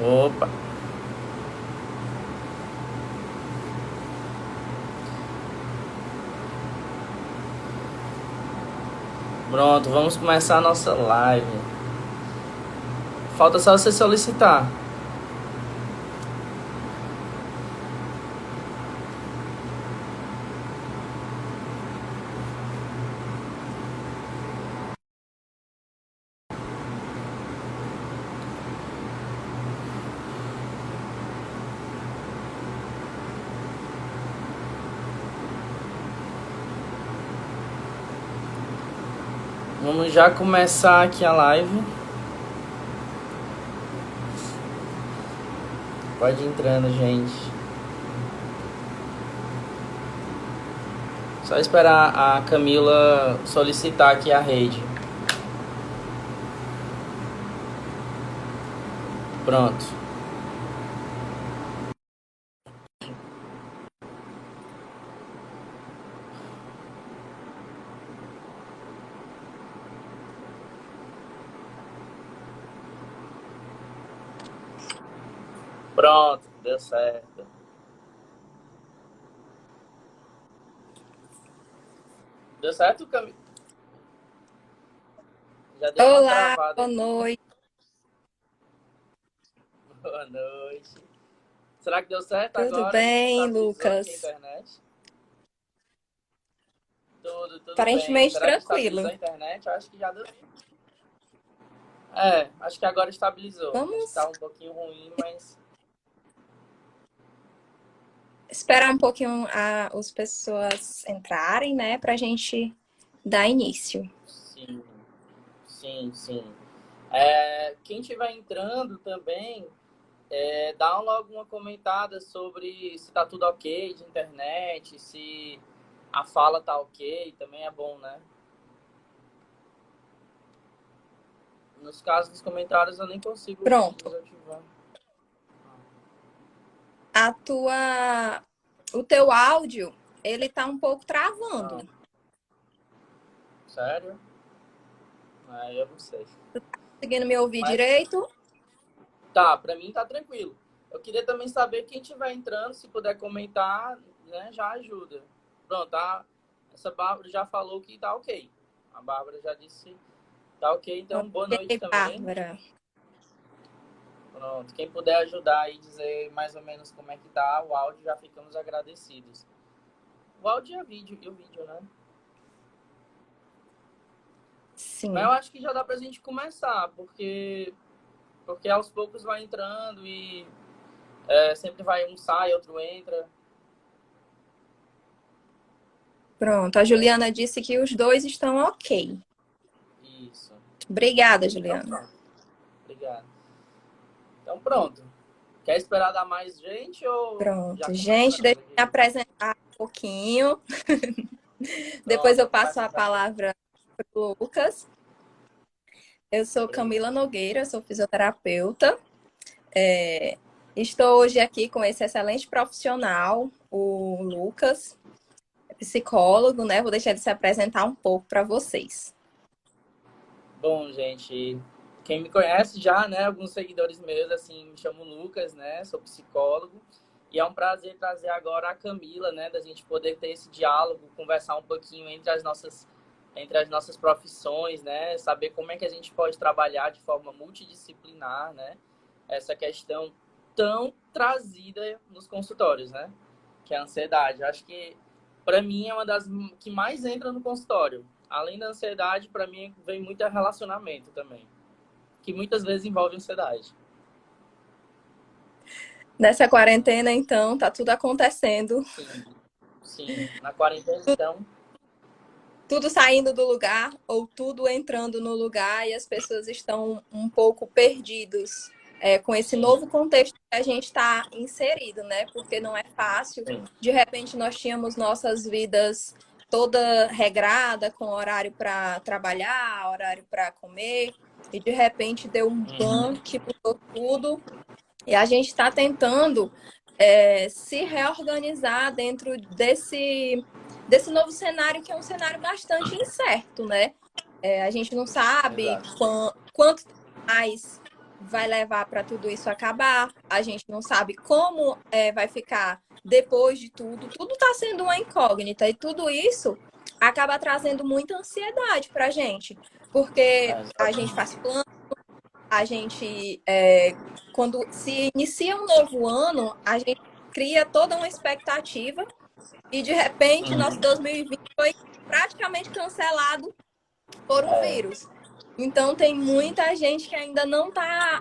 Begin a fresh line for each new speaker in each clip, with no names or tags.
Opa! Pronto, vamos começar a nossa live. Falta só você solicitar. Vamos já começar aqui a live. Pode entrando, gente. Só esperar a Camila solicitar aqui a rede. Pronto, deu certo. Deu certo, Camila?
Já deu Olá, boa noite.
Boa noite. Será que deu certo
tudo
agora?
Bem, tá Lucas?
Tudo, tudo
Aparentemente
bem.
tranquilo.
a internet? Acho que já deu. É, acho que agora estabilizou.
Vamos.
Está um pouquinho ruim, mas
esperar um pouquinho a, as pessoas entrarem, né, para a gente dar início.
Sim, sim, sim. É, quem estiver entrando também, é, dá logo uma comentada sobre se tá tudo ok de internet, se a fala tá ok, também é bom, né? Nos casos dos comentários eu nem consigo
Pronto. desativar a tua o teu áudio ele tá um pouco travando. Ah.
Sério? Ah, eu não sei.
Tá conseguindo me ouvir Mas... direito?
Tá, para mim tá tranquilo. Eu queria também saber quem estiver entrando, se puder comentar, né, já ajuda. Pronto, tá? Essa Bárbara já falou que tá ok. A Bárbara já disse tá ok, então boa noite também. Bárbara. Pronto. Quem puder ajudar e dizer mais ou menos como é que tá o áudio, já ficamos agradecidos. O áudio e o vídeo, e o vídeo, né?
Sim.
Mas eu acho que já dá pra gente começar, porque porque aos poucos vai entrando e é, sempre vai um sai, outro entra.
Pronto, a Juliana disse que os dois estão ok.
Isso.
Obrigada, Juliana. Então.
Então pronto. Quer esperar dar mais gente ou.
Pronto, gente, deixa eu me apresentar um pouquinho. Depois eu passo a palavra para o Lucas. Eu sou Camila Nogueira, sou fisioterapeuta. É, estou hoje aqui com esse excelente profissional, o Lucas, psicólogo, né? Vou deixar ele se apresentar um pouco para vocês.
Bom, gente, quem me conhece já, né, alguns seguidores meus, assim, me chamo Lucas, né, sou psicólogo. E é um prazer trazer agora a Camila, né, da gente poder ter esse diálogo, conversar um pouquinho entre as nossas entre as nossas profissões, né, saber como é que a gente pode trabalhar de forma multidisciplinar, né, essa questão tão trazida nos consultórios, né, que é a ansiedade. Eu acho que para mim é uma das que mais entra no consultório. Além da ansiedade, para mim vem muito relacionamento também que muitas vezes envolve ansiedade.
Nessa quarentena, então, tá tudo acontecendo.
Sim, sim. na quarentena, então.
Tudo saindo do lugar ou tudo entrando no lugar e as pessoas estão um pouco perdidos é, com esse novo contexto que a gente está inserido, né? Porque não é fácil. Sim. De repente, nós tínhamos nossas vidas toda regrada, com horário para trabalhar, horário para comer, e de repente deu um uhum. ban que mudou tudo. E a gente está tentando é, se reorganizar dentro desse, desse novo cenário, que é um cenário bastante incerto, né? É, a gente não sabe quant, quanto mais vai levar para tudo isso acabar, a gente não sabe como é, vai ficar depois de tudo, tudo está sendo uma incógnita e tudo isso acaba trazendo muita ansiedade para a gente, porque a gente faz plano, a gente, é, quando se inicia um novo ano, a gente cria toda uma expectativa e de repente nosso 2020 foi praticamente cancelado por um é. vírus. Então tem muita gente que ainda não está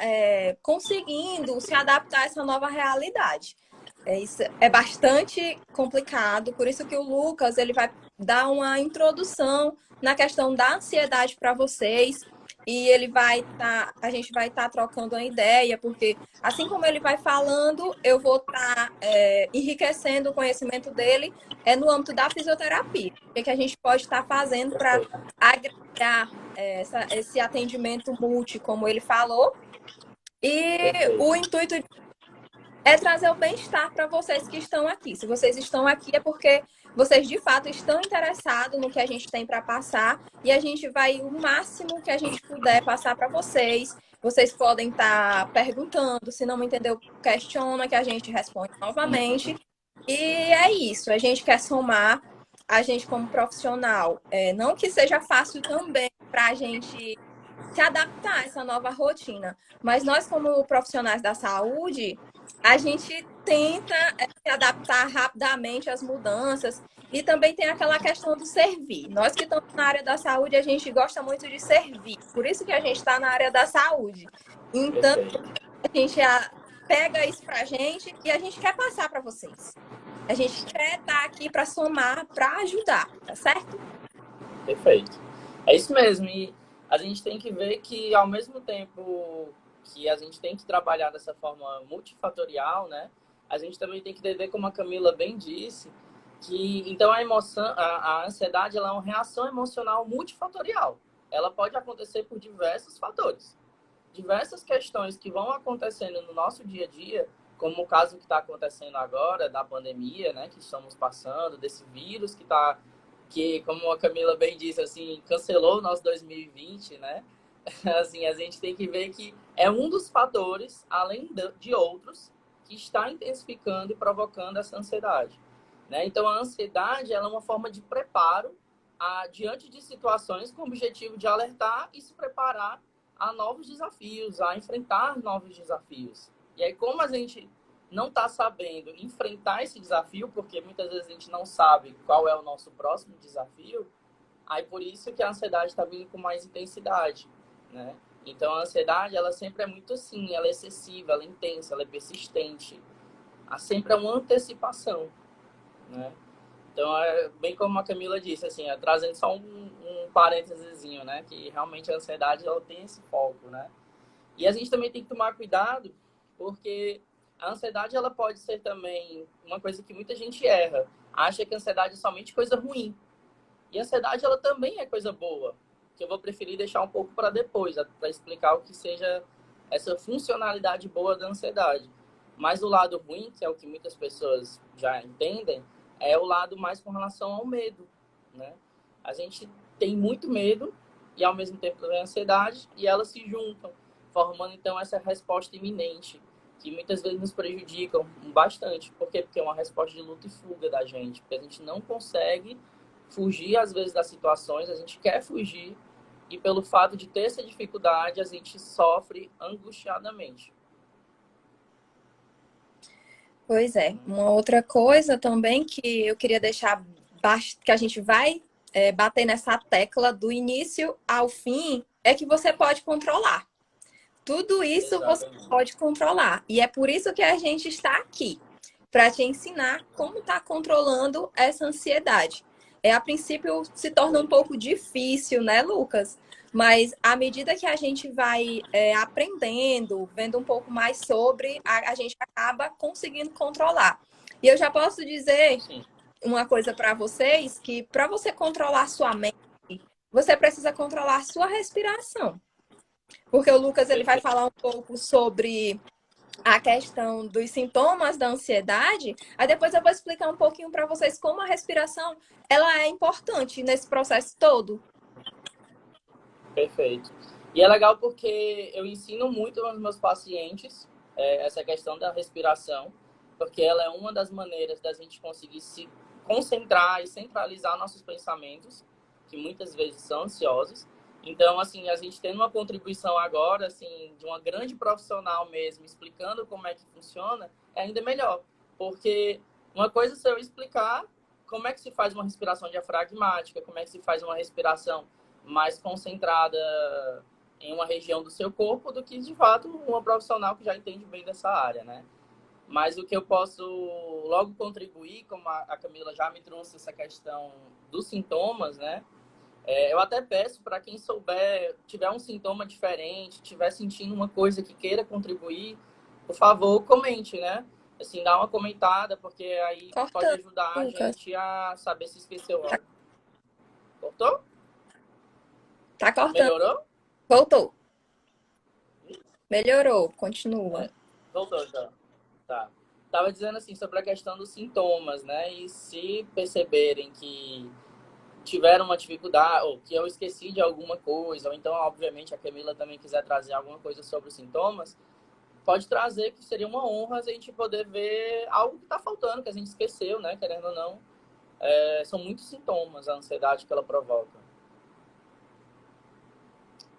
é, conseguindo se adaptar a essa nova realidade. É, isso é bastante complicado, por isso que o Lucas ele vai dar uma introdução na questão da ansiedade para vocês e ele vai estar, tá, a gente vai estar tá trocando uma ideia, porque assim como ele vai falando, eu vou estar tá, é, enriquecendo o conhecimento dele é no âmbito da fisioterapia. O que, é que a gente pode estar tá fazendo para agregar é, essa, esse atendimento multi, como ele falou. E o intuito é trazer o bem-estar para vocês que estão aqui. Se vocês estão aqui é porque vocês de fato estão interessados no que a gente tem para passar e a gente vai o máximo que a gente puder passar para vocês. Vocês podem estar tá perguntando, se não entendeu, questiona que a gente responde novamente. E é isso, a gente quer somar a gente como profissional. É, não que seja fácil também para a gente se adaptar a essa nova rotina, mas nós como profissionais da saúde, a gente tenta é, se adaptar rapidamente às mudanças e também tem aquela questão do servir. Nós que estamos na área da saúde, a gente gosta muito de servir, por isso que a gente está na área da saúde. Então, a gente pega isso para a gente e a gente quer passar para vocês. A gente quer estar tá aqui para somar, para ajudar, tá certo?
Perfeito. É isso mesmo. E a gente tem que ver que, ao mesmo tempo que a gente tem que trabalhar dessa forma multifatorial, né? A gente também tem que entender, como a Camila bem disse, que então a emoção, a, a ansiedade, é uma reação emocional multifatorial. Ela pode acontecer por diversos fatores. Diversas questões que vão acontecendo no nosso dia a dia, como o caso que está acontecendo agora da pandemia, né, que estamos passando, desse vírus que está, que como a Camila bem disse, assim, cancelou o nosso 2020, né? assim, a gente tem que ver que é um dos fatores, além de outros, que está intensificando e provocando essa ansiedade. Né? Então, a ansiedade ela é uma forma de preparo a, diante de situações com o objetivo de alertar e se preparar a novos desafios, a enfrentar novos desafios. E aí, como a gente não está sabendo enfrentar esse desafio, porque muitas vezes a gente não sabe qual é o nosso próximo desafio, aí por isso que a ansiedade está vindo com mais intensidade né? Então a ansiedade, ela sempre é muito assim, ela é excessiva, ela é intensa, ela é persistente. Há sempre uma antecipação, né? Então, é bem como a Camila disse, assim, é, trazendo só um, um parênteses, né? Que realmente a ansiedade, ela tem esse foco, né? E a gente também tem que tomar cuidado, porque a ansiedade, ela pode ser também uma coisa que muita gente erra. Acha que a ansiedade é somente coisa ruim. E a ansiedade, ela também é coisa boa que eu vou preferir deixar um pouco para depois, para explicar o que seja essa funcionalidade boa da ansiedade. Mas o lado ruim, que é o que muitas pessoas já entendem, é o lado mais com relação ao medo, né? A gente tem muito medo e ao mesmo tempo tem ansiedade e elas se juntam, formando então essa resposta iminente, que muitas vezes nos prejudicam bastante. Por quê? Porque é uma resposta de luta e fuga da gente, porque a gente não consegue fugir às vezes das situações, a gente quer fugir, e pelo fato de ter essa dificuldade, a gente sofre angustiadamente.
Pois é. Uma outra coisa também que eu queria deixar que a gente vai é, bater nessa tecla do início ao fim é que você pode controlar. Tudo isso Exatamente. você pode controlar. E é por isso que a gente está aqui para te ensinar como está controlando essa ansiedade é, a princípio se torna um pouco difícil, né, Lucas? Mas à medida que a gente vai é, aprendendo, vendo um pouco mais sobre, a, a, gente acaba conseguindo controlar. E eu já posso dizer Sim. uma coisa para vocês, que para você controlar sua mente, você precisa controlar sua respiração. Porque o Lucas ele vai falar um pouco sobre a questão dos sintomas da ansiedade, aí depois eu vou explicar um pouquinho para vocês como a respiração ela é importante nesse processo todo.
Perfeito. E é legal porque eu ensino muito aos meus pacientes é, essa questão da respiração, porque ela é uma das maneiras da gente conseguir se concentrar e centralizar nossos pensamentos, que muitas vezes são ansiosos. Então, assim, a gente tendo uma contribuição agora, assim, de uma grande profissional mesmo, explicando como é que funciona, é ainda melhor. Porque uma coisa é se eu explicar como é que se faz uma respiração diafragmática, como é que se faz uma respiração mais concentrada em uma região do seu corpo do que, de fato, uma profissional que já entende bem dessa área, né? Mas o que eu posso logo contribuir, como a Camila já me trouxe essa questão dos sintomas, né? É, eu até peço para quem souber, tiver um sintoma diferente, tiver sentindo uma coisa que queira contribuir, por favor, comente, né? Assim, dá uma comentada, porque aí Corta. pode ajudar a gente a saber se esqueceu algo. Cortou?
Tá cortando.
Melhorou?
Voltou. Melhorou, continua.
Voltou, então. Tá. Tava dizendo assim sobre a questão dos sintomas, né? E se perceberem que tiveram uma dificuldade, ou que eu esqueci de alguma coisa, ou então, obviamente, a Camila também quiser trazer alguma coisa sobre os sintomas, pode trazer, que seria uma honra a gente poder ver algo que está faltando, que a gente esqueceu, né? Querendo ou não. É, são muitos sintomas a ansiedade que ela provoca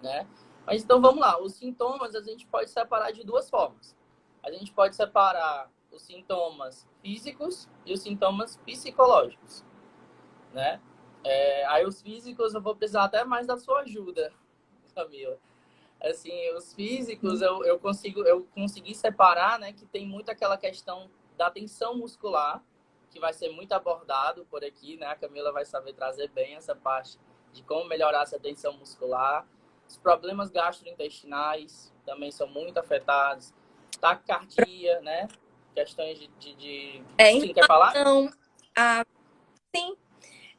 né? Mas então vamos lá, os sintomas a gente pode separar de duas formas. A gente pode separar os sintomas físicos e os sintomas psicológicos, né? É, aí os físicos eu vou precisar até mais da sua ajuda, Camila. Assim, os físicos eu, eu consigo eu consegui separar, né? Que tem muito aquela questão da tensão muscular que vai ser muito abordado por aqui, né? A Camila vai saber trazer bem essa parte de como melhorar essa tensão muscular os problemas gastrointestinais também são muito afetados. Taquicardia, né? Questões de... de, de...
É, Sim, quer falar? Então, a... Sim.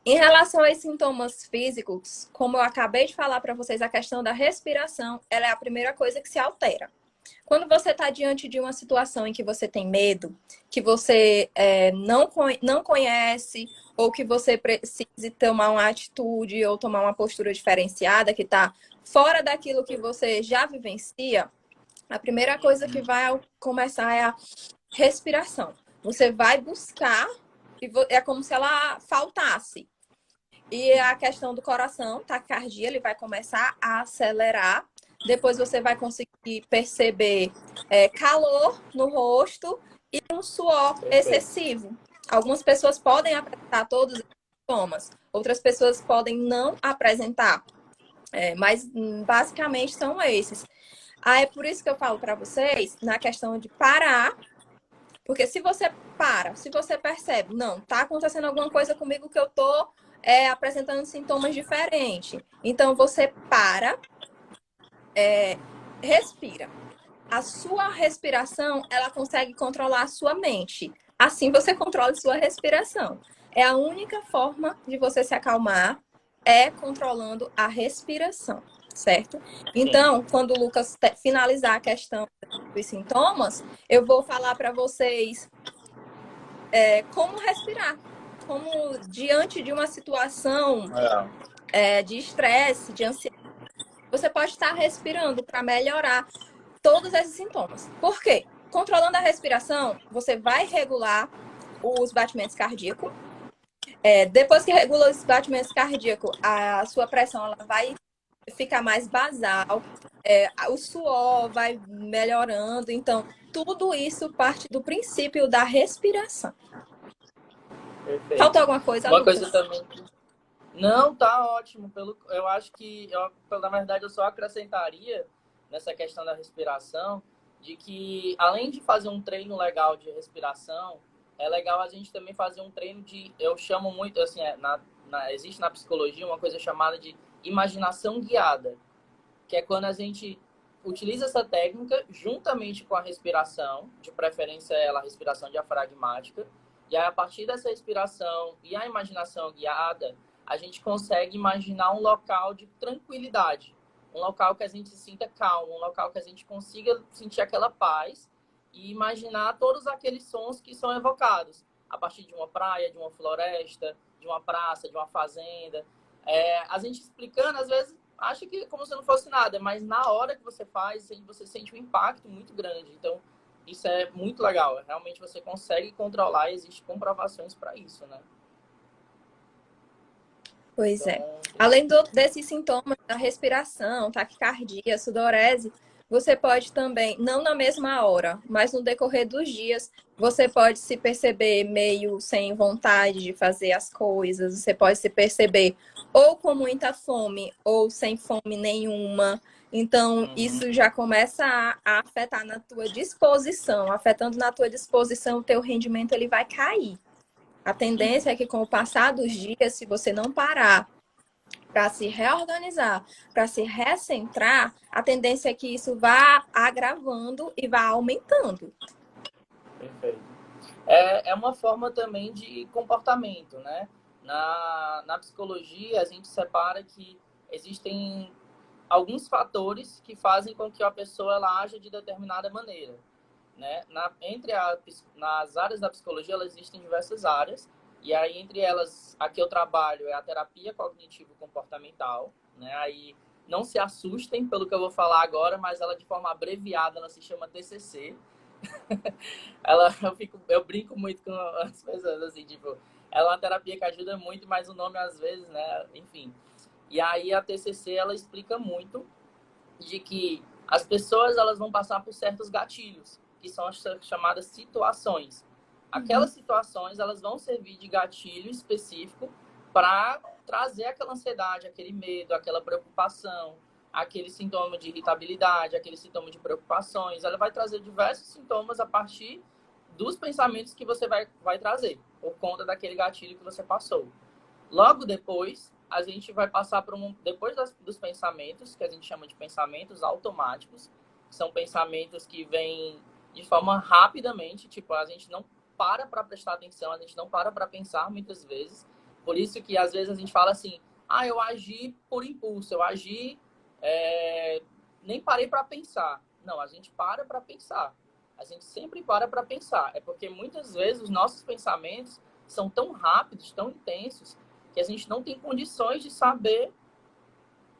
Em relação aos sintomas físicos, como eu acabei de falar para vocês, a questão da respiração, ela é a primeira coisa que se altera. Quando você está diante de uma situação em que você tem medo, que você é, não, não conhece, ou que você precise tomar uma atitude ou tomar uma postura diferenciada, que está fora daquilo que você já vivencia, a primeira coisa que vai começar é a respiração. Você vai buscar, e é como se ela faltasse. E a questão do coração, taquicardia, ele vai começar a acelerar. Depois você vai conseguir perceber é, calor no rosto e um suor excessivo. Algumas pessoas podem apresentar todos os sintomas, outras pessoas podem não apresentar. É, mas hum, basicamente são esses. Ah, é por isso que eu falo para vocês na questão de parar, porque se você para, se você percebe, não, tá acontecendo alguma coisa comigo que eu tô é, apresentando sintomas diferentes. Então você para, é, respira. A sua respiração, ela consegue controlar a sua mente. Assim você controla a sua respiração. É a única forma de você se acalmar é controlando a respiração, certo? Então, quando o Lucas finalizar a questão dos sintomas, eu vou falar para vocês é, como respirar, como diante de uma situação é. É, de estresse, de ansiedade, você pode estar respirando para melhorar todos esses sintomas. Por quê? Controlando a respiração, você vai regular os batimentos cardíacos, é, depois que regula os batimentos cardíacos, a sua pressão ela vai ficar mais basal, é, o suor vai melhorando. Então, tudo isso parte do princípio da respiração. Perfeito. Faltou alguma coisa?
Uma Lucas? coisa também. Não, tá ótimo. Pelo, eu acho que, eu, na verdade, eu só acrescentaria nessa questão da respiração de que, além de fazer um treino legal de respiração, é legal a gente também fazer um treino de, eu chamo muito, assim, é, na, na, existe na psicologia uma coisa chamada de imaginação guiada, que é quando a gente utiliza essa técnica juntamente com a respiração, de preferência ela a respiração diafragmática, e aí a partir dessa respiração e a imaginação guiada, a gente consegue imaginar um local de tranquilidade, um local que a gente se sinta calmo, um local que a gente consiga sentir aquela paz e imaginar todos aqueles sons que são evocados a partir de uma praia, de uma floresta, de uma praça, de uma fazenda. É, a gente explicando, às vezes, acha que é como se não fosse nada, mas na hora que você faz, você sente um impacto muito grande. Então, isso é muito legal. Realmente você consegue controlar e existem comprovações para isso, né?
Pois é. então, é. Além do, desses sintomas da respiração, taquicardia, sudorese, você pode também, não na mesma hora, mas no decorrer dos dias, você pode se perceber meio sem vontade de fazer as coisas, você pode se perceber ou com muita fome ou sem fome nenhuma. Então, uhum. isso já começa a, a, afetar na tua disposição. Afetando na tua disposição, o teu rendimento ele vai cair. A tendência é que com o passar dos dias, se você não parar para se reorganizar, para se recentrar, a tendência é que isso vá agravando e vá aumentando.
Perfeito. É, é uma forma também de comportamento, né? Na, na psicologia, a gente separa que existem alguns fatores que fazem com que a pessoa ela haja de determinada maneira. Né? Na, entre a, nas áreas da psicologia, elas existem diversas áreas, e aí entre elas, a que eu trabalho é a terapia cognitivo-comportamental, né? Aí não se assustem pelo que eu vou falar agora, mas ela de forma abreviada, ela se chama TCC. ela, eu, fico, eu brinco muito com as pessoas, assim, tipo, ela é uma terapia que ajuda muito, mas o nome às vezes, né, enfim, e aí a TCC ela explica muito de que as pessoas elas vão passar por certos gatilhos, que são as chamadas situações. Aquelas uhum. situações elas vão servir de gatilho específico para trazer aquela ansiedade, aquele medo, aquela preocupação, aquele sintoma de irritabilidade, aquele sintoma de preocupações. Ela vai trazer diversos sintomas a partir dos pensamentos que você vai, vai trazer, por conta daquele gatilho que você passou. Logo depois, a gente vai passar por um. Depois das, dos pensamentos, que a gente chama de pensamentos automáticos, que são pensamentos que vêm de forma rapidamente, tipo, a gente não para para prestar atenção, a gente não para para pensar muitas vezes. Por isso que às vezes a gente fala assim: ah, eu agi por impulso, eu agi. É... nem parei para pensar. Não, a gente para para pensar. A gente sempre para para pensar. É porque muitas vezes os nossos pensamentos são tão rápidos, tão intensos, que a gente não tem condições de saber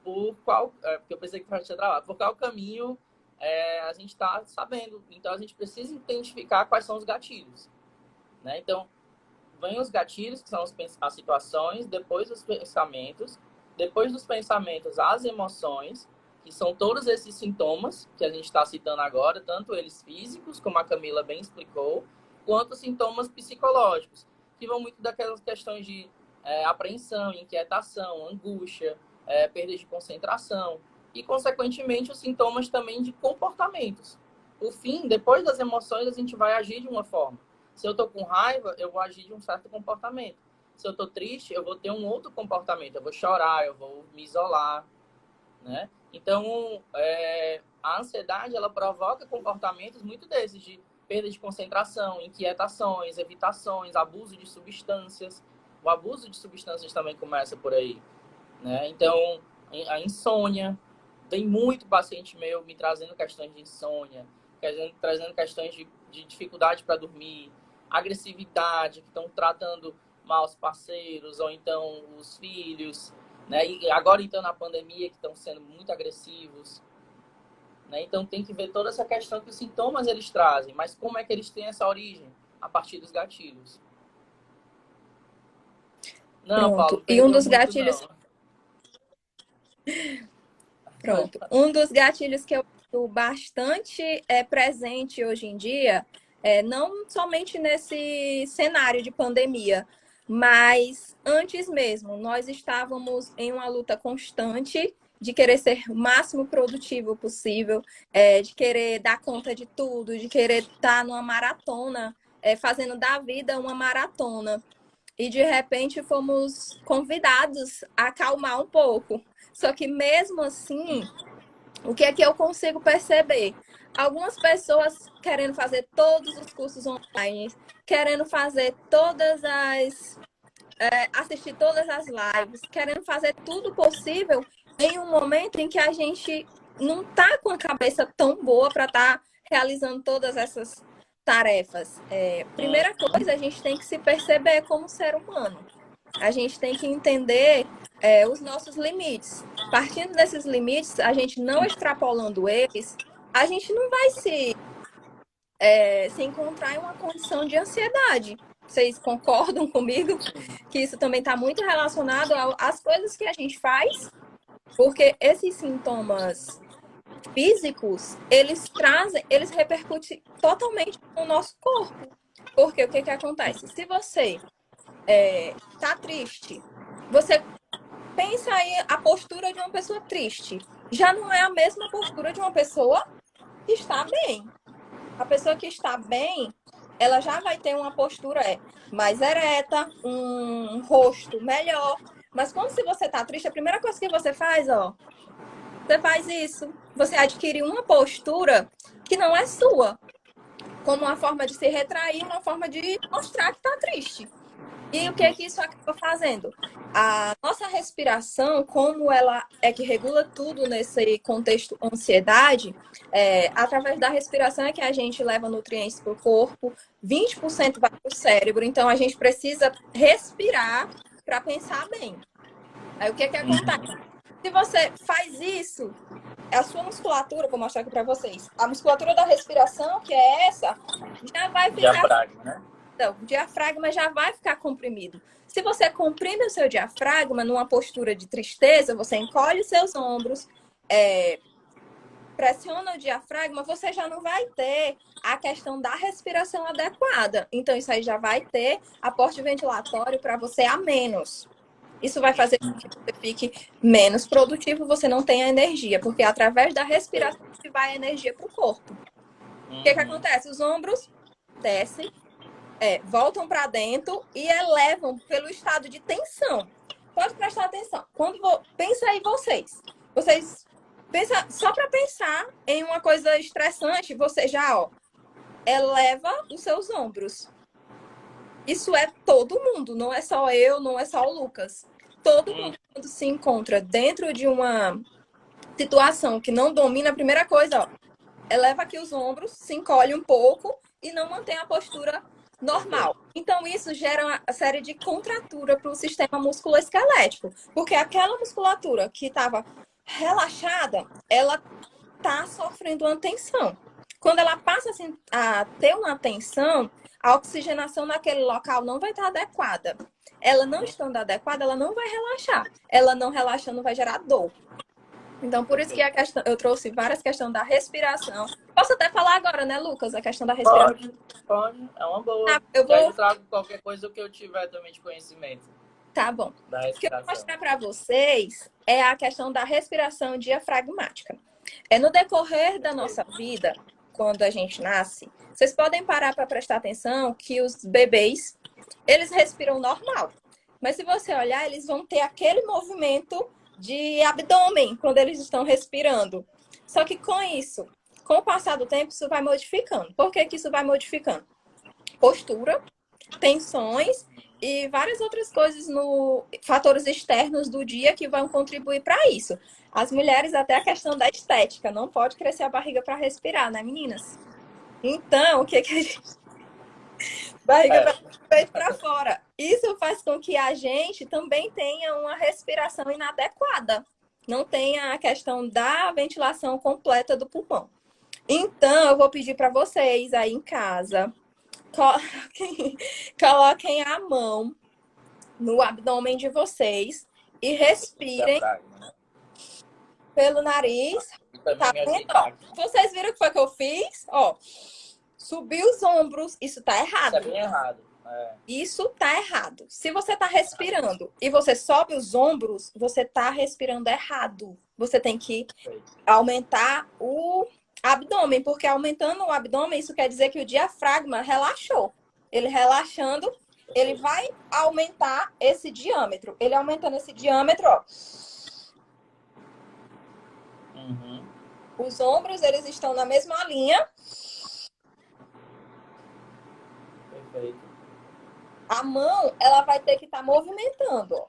por qual, é, porque eu pensei que tinha travado, por qual caminho é, a gente está sabendo. Então a gente precisa identificar quais são os gatilhos, né? Então vem os gatilhos que são as situações, depois os pensamentos, depois dos pensamentos as emoções, que são todos esses sintomas que a gente está citando agora, tanto eles físicos, como a Camila bem explicou, quanto sintomas psicológicos, que vão muito daquelas questões de é, apreensão, inquietação, angústia, é, perda de concentração e, consequentemente, os sintomas também de comportamentos. O fim, depois das emoções, a gente vai agir de uma forma. Se eu estou com raiva, eu vou agir de um certo comportamento. Se eu estou triste, eu vou ter um outro comportamento. Eu vou chorar, eu vou me isolar, né? Então, é, a ansiedade, ela provoca comportamentos muito desses, de perda de concentração, inquietações, evitações, abuso de substâncias o abuso de substâncias também começa por aí, né? Então, a insônia, tem muito paciente meu me trazendo questões de insônia, trazendo questões de, de dificuldade para dormir, agressividade, que estão tratando mal os parceiros ou então os filhos, né? E agora então na pandemia que estão sendo muito agressivos, né? Então tem que ver toda essa questão que os sintomas eles trazem, mas como é que eles têm essa origem a partir dos gatilhos.
Não, Paulo, e um dos gatilhos. Pronto. Um dos gatilhos que eu acho bastante é, presente hoje em dia, é, não somente nesse cenário de pandemia, mas antes mesmo, nós estávamos em uma luta constante de querer ser o máximo produtivo possível, é, de querer dar conta de tudo, de querer estar numa maratona, é, fazendo da vida uma maratona e de repente fomos convidados a acalmar um pouco. Só que mesmo assim, o que é que eu consigo perceber? Algumas pessoas querendo fazer todos os cursos online, querendo fazer todas as. É, assistir todas as lives, querendo fazer tudo possível em um momento em que a gente não tá com a cabeça tão boa para estar tá realizando todas essas tarefas. É, primeira coisa, a gente tem que se perceber como ser humano. a gente tem que entender é, os nossos limites. Partindo desses limites, a gente não extrapolando eles, a gente não vai se, é, se encontrar em uma condição de ansiedade. Vocês concordam comigo que isso também está muito relacionado às coisas que a gente faz? Porque esses sintomas físicos, eles trazem, eles repercutem totalmente no nosso corpo. Porque o que, que acontece? Se você é, tá triste, você pensa aí a postura de uma pessoa triste. Já não é a mesma postura de uma pessoa que está bem. A pessoa que está bem, ela já vai ter uma postura é, mais ereta, um, rosto melhor. Mas quando se você está triste, a primeira coisa que você faz, ó, você faz isso. Você adquire uma postura que não é sua. Como uma forma de se retrair, uma forma de mostrar que está triste. E o que é que isso acaba fazendo? A nossa respiração, como ela é que regula tudo nesse contexto ansiedade, é, através da respiração é que a gente leva nutrientes para o corpo, 20% vai para o cérebro, então a gente precisa respirar para pensar bem. Aí o que é que acontece? Se você faz isso, a sua musculatura, vou mostrar aqui para vocês, a musculatura da respiração, que é essa, já vai ficar.
Diafragma, né?
Então, o diafragma já vai ficar comprimido. Se você comprime o seu diafragma numa postura de tristeza, você encolhe os seus ombros, é, pressiona o diafragma, você já não vai ter a questão da respiração adequada. Então, isso aí já vai ter aporte ventilatório para você a menos. Isso vai fazer com que você fique menos produtivo, você não tenha energia, porque é através da respiração que vai a energia para o corpo. O que, que uhum. acontece? Os ombros descem, é, voltam para dentro e elevam pelo estado de tensão. Pode prestar atenção. Quando vou, pensa aí vocês. Vocês pensa só para pensar em uma coisa estressante, você já ó, eleva os seus ombros. Isso é todo mundo, não é só eu, não é só o Lucas. Todo hum. mundo quando se encontra dentro de uma situação que não domina, a primeira coisa, ó, eleva aqui os ombros, se encolhe um pouco e não mantém a postura normal. Então, isso gera uma série de contratura para o sistema musculoesquelético, porque aquela musculatura que estava relaxada, ela está sofrendo uma tensão. Quando ela passa assim, a ter uma tensão, a oxigenação naquele local não vai estar adequada. Ela não estando adequada, ela não vai relaxar. Ela não relaxando vai gerar dor. Então, por isso que a questão, eu trouxe várias questões da respiração. Posso até falar agora, né, Lucas? A questão da respiração.
Pode, pode. É uma boa. Tá, eu vou... Eu trago qualquer coisa que eu tiver também de conhecimento.
Tá bom. O que eu vou mostrar para vocês é a questão da respiração diafragmática. É no decorrer da nossa vida, quando a gente nasce, vocês podem parar para prestar atenção que os bebês, eles respiram normal. Mas se você olhar, eles vão ter aquele movimento de abdômen quando eles estão respirando. Só que com isso, com o passar do tempo, isso vai modificando. Por que, que isso vai modificando? Postura, tensões e várias outras coisas no fatores externos do dia que vão contribuir para isso. As mulheres até a questão da estética, não pode crescer a barriga para respirar, né, meninas? Então, o que que a gente barriga é. peito para fora. Isso faz com que a gente também tenha uma respiração inadequada, não tenha a questão da ventilação completa do pulmão. Então, eu vou pedir para vocês aí em casa, coloquem, coloquem a mão no abdômen de vocês e respirem né? pelo nariz. Tá vendo? Vocês viram o que foi que eu fiz? Ó, Subir os ombros, isso tá errado.
Isso é bem errado. É.
Isso tá errado. Se você tá respirando e você sobe os ombros, você tá respirando errado. Você tem que aumentar o abdômen, porque aumentando o abdômen, isso quer dizer que o diafragma relaxou. Ele relaxando, ele vai aumentar esse diâmetro. Ele aumentando esse diâmetro, ó. Uhum. Os ombros, eles estão na mesma linha. Perfeito. A mão, ela vai ter que estar tá movimentando, ó.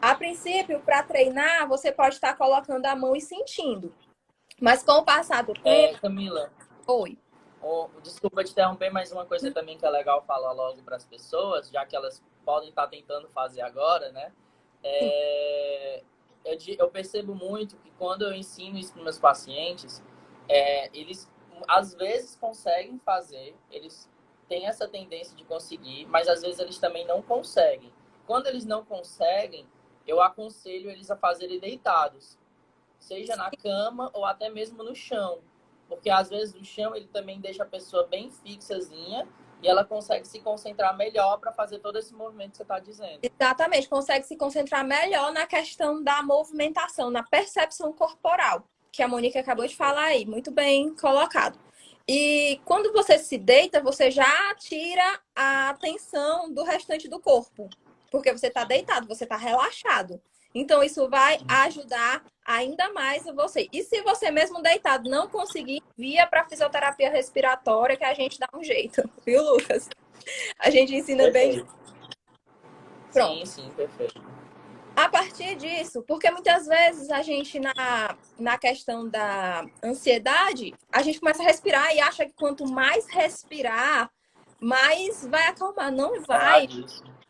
A princípio, para treinar, você pode estar tá colocando a mão e sentindo. Mas com o passar do é,
tempo. É, Camila.
Oi.
Oh, desculpa te interromper, mas uma coisa também que é legal falar logo para as pessoas, já que elas podem estar tentando fazer agora, né? É, eu, eu, percebo muito que quando eu ensino isso para meus pacientes, é, eles às vezes conseguem fazer, eles têm essa tendência de conseguir, mas às vezes eles também não conseguem. Quando eles não conseguem, eu aconselho eles a fazerem deitados, seja na cama ou até mesmo no chão porque às vezes o chão ele também deixa a pessoa bem fixazinha e ela consegue se concentrar melhor para fazer todo esse movimento que você está dizendo.
Exatamente, consegue se concentrar melhor na questão da movimentação, na percepção corporal, que a Monique acabou de falar aí, muito bem colocado. E quando você se deita, você já tira a atenção do restante do corpo, porque você está deitado, você está relaxado. Então, isso vai ajudar ainda mais você. E se você mesmo deitado não conseguir, via para fisioterapia respiratória que a gente dá um jeito, viu, Lucas? A gente ensina perfeito. bem.
Pronto. Sim, sim, perfeito.
A partir disso, porque muitas vezes a gente, na, na questão da ansiedade, a gente começa a respirar e acha que quanto mais respirar, mais vai acalmar. Não vai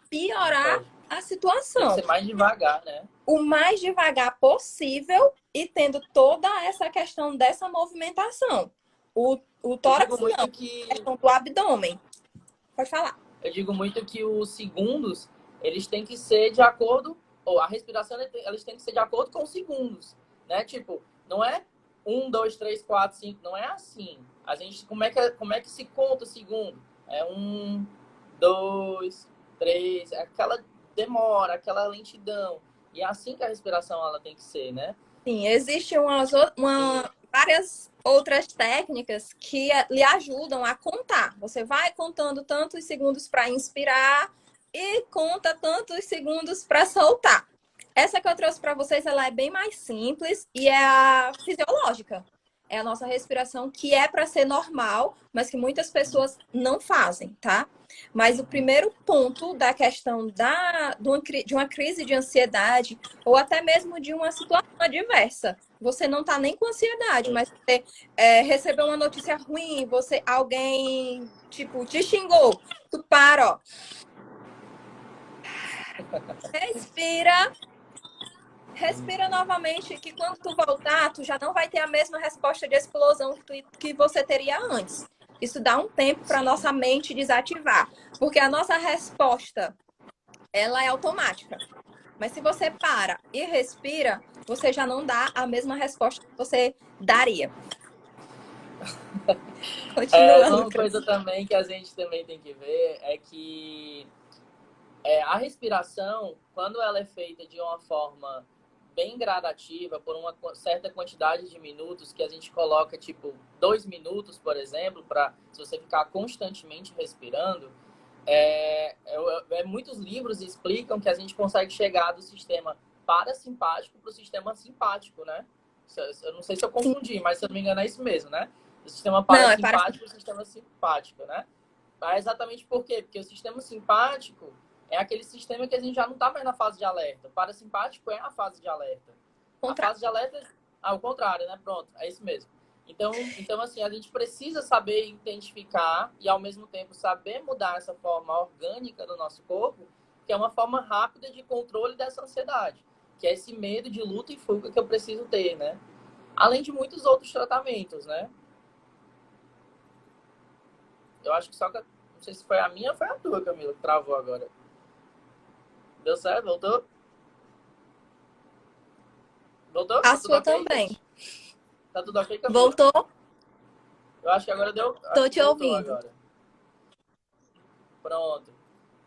piorar a situação.
Ser mais devagar, né?
O mais devagar possível e tendo toda essa questão dessa movimentação. O, o tórax não, que... questão do abdômen. Pode falar.
Eu digo muito que os segundos, eles têm que ser de acordo, ou a respiração, eles têm que ser de acordo com os segundos, né? Tipo, não é um, dois, três, quatro, cinco, não é assim. A gente, como é que, como é que se conta o segundo? É um, dois, três, é aquela demora, aquela lentidão. E é assim que a respiração ela tem que ser, né?
Sim, existem umas, uma, várias outras técnicas que lhe ajudam a contar. Você vai contando tantos segundos para inspirar e conta tantos segundos para soltar. Essa que eu trouxe para vocês, ela é bem mais simples e é a fisiológica. É a nossa respiração que é para ser normal, mas que muitas pessoas não fazem, tá? Mas o primeiro ponto da questão da, de uma crise de ansiedade ou até mesmo de uma situação adversa. Você não está nem com ansiedade, mas você é, recebeu uma notícia ruim, você alguém tipo te xingou, tu para, ó. Respira. Respira novamente, que quando tu voltar, tu já não vai ter a mesma resposta de explosão que, tu, que você teria antes. Isso dá um tempo para nossa mente desativar, porque a nossa resposta ela é automática. Mas se você para e respira, você já não dá a mesma resposta que você daria.
É, uma coisa também que a gente também tem que ver é que é, a respiração, quando ela é feita de uma forma bem gradativa por uma certa quantidade de minutos que a gente coloca tipo dois minutos por exemplo para se você ficar constantemente respirando é, é, é, muitos livros explicam que a gente consegue chegar do sistema parasimpático para o sistema simpático né? Eu não sei se eu confundi mas se eu não me engano é isso mesmo né? Do sistema parasimpático. para o sistema simpático né? Mas exatamente por quê? Porque o sistema simpático é aquele sistema que a gente já não está mais na fase de alerta. O parasimpático é a fase de alerta. Contra... A fase de alerta, ao contrário, né? Pronto, é isso mesmo. Então, então, assim, a gente precisa saber identificar e, ao mesmo tempo, saber mudar essa forma orgânica do nosso corpo, que é uma forma rápida de controle dessa ansiedade, que é esse medo de luta e fuga que eu preciso ter, né? Além de muitos outros tratamentos, né? Eu acho que só que... Não sei se foi a minha ou foi a tua, Camila, que travou agora. Deu certo? Voltou? Voltou?
A tá sua okay? também.
Tá tudo ok?
Voltou?
Eu acho que agora deu.
Tô te ouvindo. Agora.
Pronto.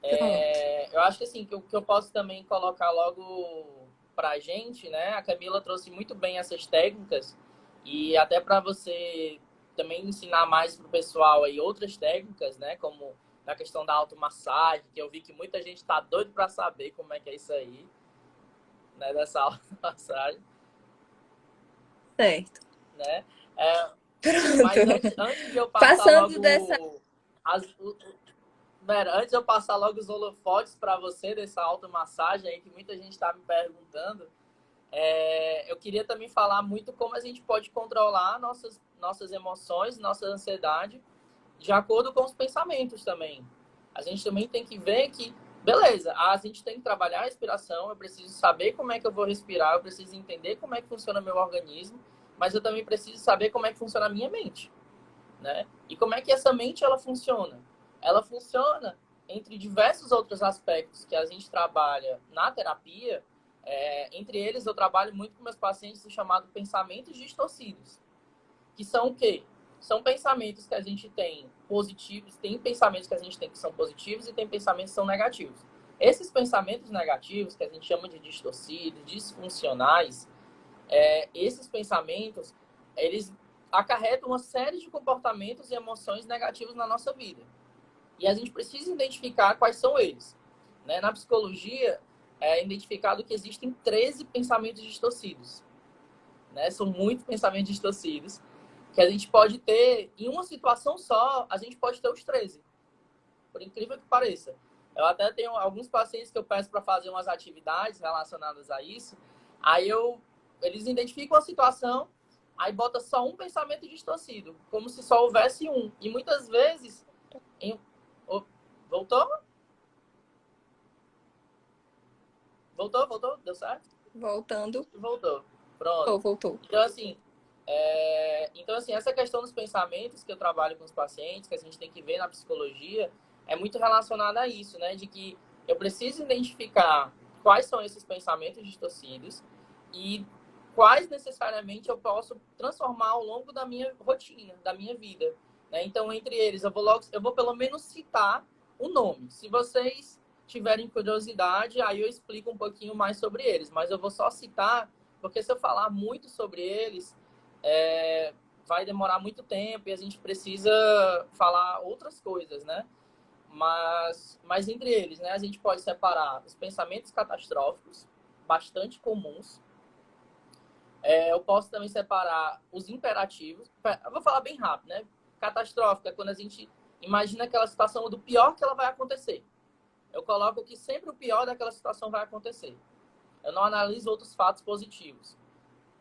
É, eu acho que assim, que eu, que eu posso também colocar logo pra gente, né? A Camila trouxe muito bem essas técnicas e até para você também ensinar mais pro pessoal aí outras técnicas, né? Como na questão da automassagem, que eu vi que muita gente está doido para saber como é que é isso aí, né, dessa automassagem.
Certo.
Né? É, mas antes, antes, de eu passar Passando logo dessa... As, Vera, antes de eu passar logo os holofotes para você dessa automassagem aí que muita gente está me perguntando, é, eu queria também falar muito como a gente pode controlar nossas, nossas emoções, nossa ansiedade de acordo com os pensamentos também. A gente também tem que ver que, beleza, a gente tem que trabalhar a respiração, eu preciso saber como é que eu vou respirar, eu preciso entender como é que funciona meu organismo, mas eu também preciso saber como é que funciona a minha mente, né? E como é que essa mente ela funciona? Ela funciona entre diversos outros aspectos que a gente trabalha na terapia. É, entre eles, eu trabalho muito com meus pacientes o chamado pensamentos distorcidos, que são o quê? São pensamentos que a gente tem positivos, tem pensamentos que a gente tem que são positivos e tem pensamentos que são negativos. Esses pensamentos negativos, que a gente chama de distorcidos, disfuncionais, é, esses pensamentos, eles acarretam uma série de comportamentos e emoções negativos na nossa vida. E a gente precisa identificar quais são eles. Né? Na psicologia, é identificado que existem 13 pensamentos distorcidos. Né? São muitos pensamentos distorcidos que a gente pode ter, em uma situação só, a gente pode ter os 13. Por incrível que pareça. Eu até tenho alguns pacientes que eu peço para fazer umas atividades relacionadas a isso. Aí eu eles identificam a situação, aí bota só um pensamento distorcido, como se só houvesse um. E muitas vezes. Em... Oh, voltou? Voltou, voltou? Deu certo?
Voltando.
Voltou. Pronto.
Oh, voltou.
Então, assim, é... então, assim, essa questão dos pensamentos que eu trabalho com os pacientes, que a gente tem que ver na psicologia, é muito relacionada a isso, né? De que eu preciso identificar quais são esses pensamentos distorcidos e quais necessariamente eu posso transformar ao longo da minha rotina, da minha vida. Né? Então, entre eles, eu vou, logo, eu vou pelo menos citar o nome. Se vocês tiverem curiosidade, aí eu explico um pouquinho mais sobre eles. Mas eu vou só citar, porque se eu falar muito sobre eles, é, vai demorar muito tempo e a gente precisa falar outras coisas, né? Mas, mas entre eles, né, a gente pode separar os pensamentos catastróficos, bastante comuns, é, eu posso também separar os imperativos. Eu vou falar bem rápido, né? Catastrófica é quando a gente imagina aquela situação do pior que ela vai acontecer. Eu coloco que sempre o pior daquela situação vai acontecer. Eu não analiso outros fatos positivos.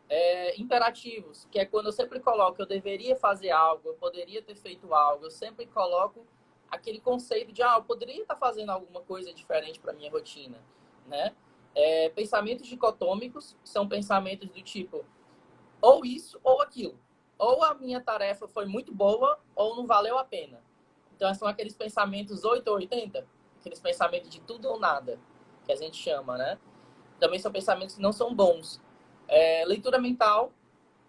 É, imperativos, que é quando eu sempre coloco eu deveria fazer algo, eu poderia ter feito algo, eu sempre coloco aquele conceito de, ah, eu poderia estar fazendo alguma coisa diferente para minha rotina, né? é, pensamentos dicotômicos, são pensamentos do tipo ou isso ou aquilo. Ou a minha tarefa foi muito boa ou não valeu a pena. Então, são aqueles pensamentos 8 ou 80, aqueles pensamentos de tudo ou nada, que a gente chama, né? Também são pensamentos que não são bons. É, leitura mental,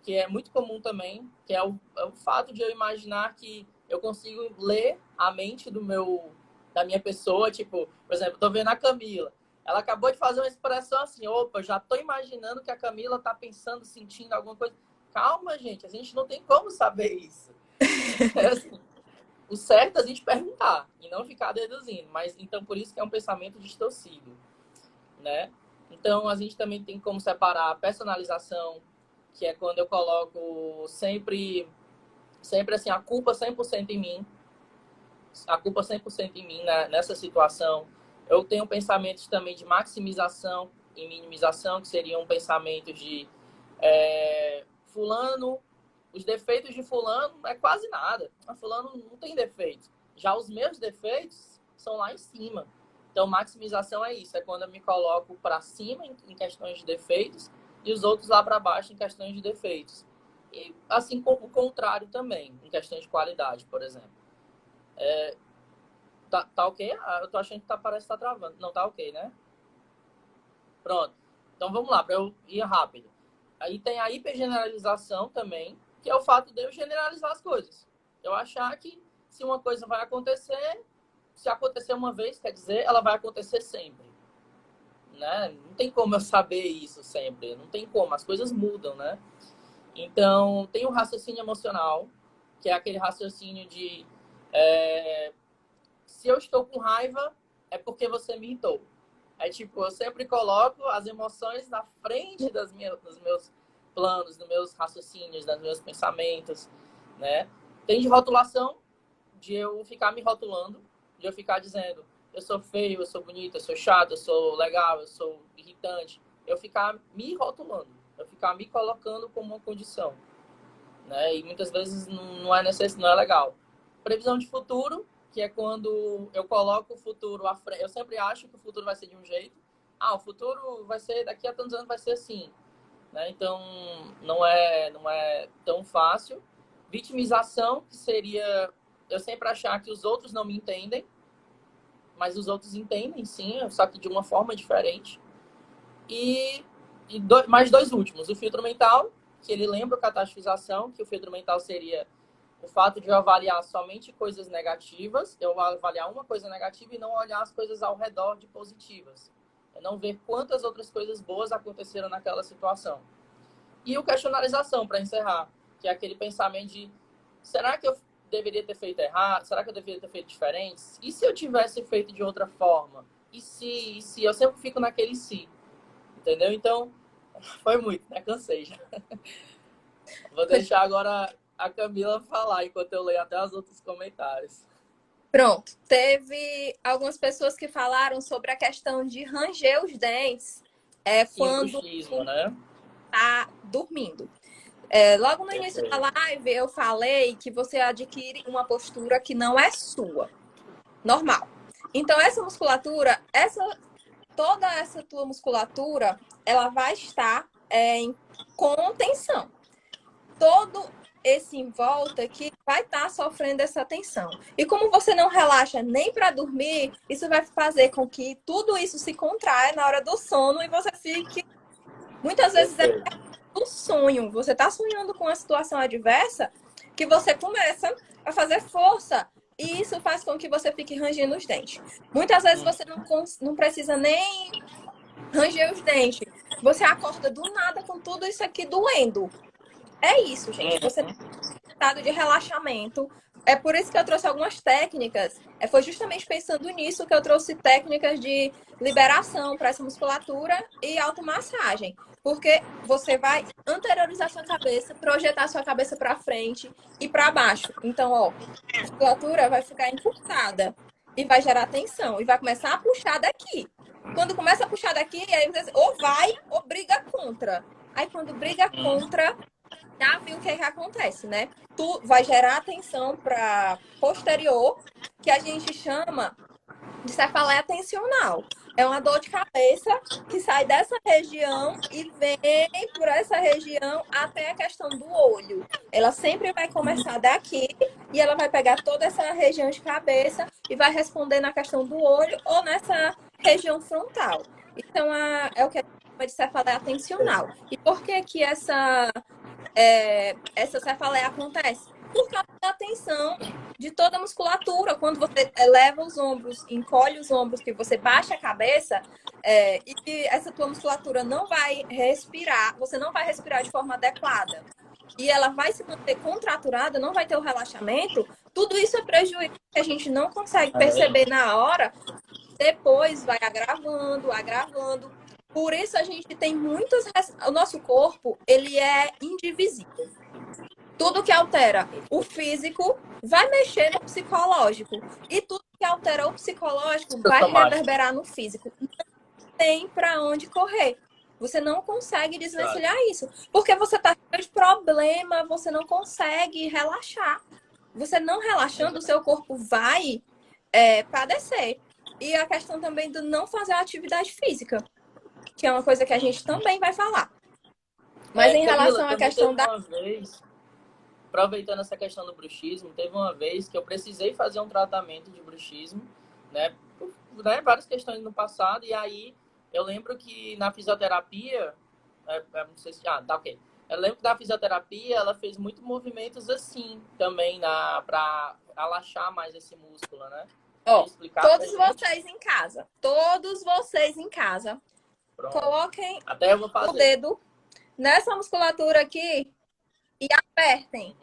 que é muito comum também, que é o, é o fato de eu imaginar que eu consigo ler a mente do meu da minha pessoa, tipo, por exemplo, tô vendo a Camila. Ela acabou de fazer uma expressão assim: opa, já estou imaginando que a Camila está pensando, sentindo alguma coisa. Calma, gente, a gente não tem como saber isso. É assim, o certo é a gente perguntar e não ficar deduzindo. Mas então por isso que é um pensamento distorcido, né? Então a gente também tem como separar a personalização, que é quando eu coloco sempre sempre assim a culpa 100% em mim. A culpa 100% em mim né, nessa situação eu tenho pensamentos também de maximização e minimização, que seriam pensamentos de é, fulano, os defeitos de fulano é quase nada. A fulano não tem defeitos. Já os meus defeitos são lá em cima. Então, maximização é isso, é quando eu me coloco para cima em questões de defeitos e os outros lá para baixo em questões de defeitos. E assim como o contrário também, em questões de qualidade, por exemplo. É, Tá, tá ok? Ah, eu tô achando que tá, parece que tá travando. Não, tá ok, né? Pronto. Então vamos lá, para eu ir rápido. Aí tem a hipergeneralização também, que é o fato de eu generalizar as coisas. Eu achar que se uma coisa vai acontecer, se acontecer uma vez, quer dizer, ela vai acontecer sempre. Né? Não tem como eu saber isso sempre. Não tem como, as coisas mudam, né? Então, tem o raciocínio emocional, que é aquele raciocínio de é, se eu estou com raiva, é porque você me irritou. É tipo, eu sempre coloco as emoções na frente das dos meus planos, dos meus raciocínios, dos meus pensamentos, né? Tem de rotulação, de eu ficar me rotulando, de eu ficar dizendo, eu sou feio, eu sou bonito, eu sou chato, eu sou legal, eu sou irritante. Eu ficar me rotulando, eu ficar me colocando como uma condição, né? E muitas vezes não é necessário, não é legal. previsão de futuro, que é quando eu coloco o futuro à frente. Eu sempre acho que o futuro vai ser de um jeito. Ah, o futuro vai ser daqui a tantos anos vai ser assim, né? Então não é não é tão fácil. Vitimização, que seria eu sempre achar que os outros não me entendem, mas os outros entendem, sim, só que de uma forma diferente. E, e do, mais dois últimos, o filtro mental, que ele lembra a catastrofização, que o filtro mental seria o fato de eu avaliar somente coisas negativas, eu avaliar uma coisa negativa e não olhar as coisas ao redor de positivas. É não ver quantas outras coisas boas aconteceram naquela situação. E o questionarização, para encerrar, que é aquele pensamento de será que eu deveria ter feito errado? Será que eu deveria ter feito diferente? E se eu tivesse feito de outra forma? E se, e se? Eu sempre fico naquele se. Entendeu? Então, foi muito, né? Cansei já. Vou deixar agora a Camila falar enquanto eu leio até os outros comentários.
Pronto. Teve algumas pessoas que falaram sobre a questão de ranger os dentes é, quando
né?
tá dormindo. É, logo no início da live eu falei que você adquire uma postura que não é sua, normal. Então essa musculatura, essa toda essa tua musculatura, ela vai estar é, em contenção. Todo esse em volta que vai estar tá sofrendo essa tensão. E como você não relaxa nem para dormir, isso vai fazer com que tudo isso se contraia na hora do sono e você fique muitas vezes é um sonho. Você está sonhando com uma situação adversa que você começa a fazer força e isso faz com que você fique rangendo os dentes. Muitas vezes você não, não precisa nem ranger os dentes. Você acorda do nada com tudo isso aqui doendo. É isso, gente. Você estado de relaxamento. É por isso que eu trouxe algumas técnicas. É, foi justamente pensando nisso que eu trouxe técnicas de liberação para essa musculatura e automassagem. Porque você vai anteriorizar sua cabeça, projetar sua cabeça para frente e para baixo. Então, ó, a musculatura vai ficar encurtada e vai gerar tensão e vai começar a puxar daqui. Quando começa a puxar daqui, aí você ou vai ou briga contra. Aí quando briga contra, viu o que, é que acontece, né? Tu vai gerar atenção para posterior, que a gente chama de cefaleia tensional. É uma dor de cabeça que sai dessa região e vem por essa região até a questão do olho. Ela sempre vai começar daqui e ela vai pegar toda essa região de cabeça e vai responder na questão do olho ou nessa região frontal. Então, a, é o que a gente chama de cefaleia tensional. E por que que essa é, essa cefaleia acontece? Por causa da tensão de toda a musculatura. Quando você eleva os ombros, encolhe os ombros, que você baixa a cabeça, é, e que essa tua musculatura não vai respirar, você não vai respirar de forma adequada. E ela vai se manter contraturada, não vai ter o relaxamento. Tudo isso é prejuízo que a gente não consegue perceber na hora. Depois vai agravando, agravando. Por isso a gente tem muitas. O nosso corpo ele é indivisível. Tudo que altera o físico vai mexer no psicológico. E tudo que altera o psicológico vai reverberar no físico. Não tem para onde correr. Você não consegue desvencilhar claro. isso. Porque você está cheio de problema, você não consegue relaxar. Você não relaxando, o seu corpo vai é, padecer. E a questão também do não fazer atividade física que é uma coisa que a gente também vai falar. Mas é, em relação à questão da.
Vez, aproveitando essa questão do bruxismo, teve uma vez que eu precisei fazer um tratamento de bruxismo, né? Por, né várias questões no passado, e aí eu lembro que na fisioterapia. É, é não sei se. Ah, tá ok. Eu lembro que na fisioterapia ela fez muitos movimentos assim também na para relaxar mais esse músculo, né?
Oh, todos vocês em casa, todos vocês em casa, Pronto. Coloquem o dedo nessa musculatura aqui e apertem.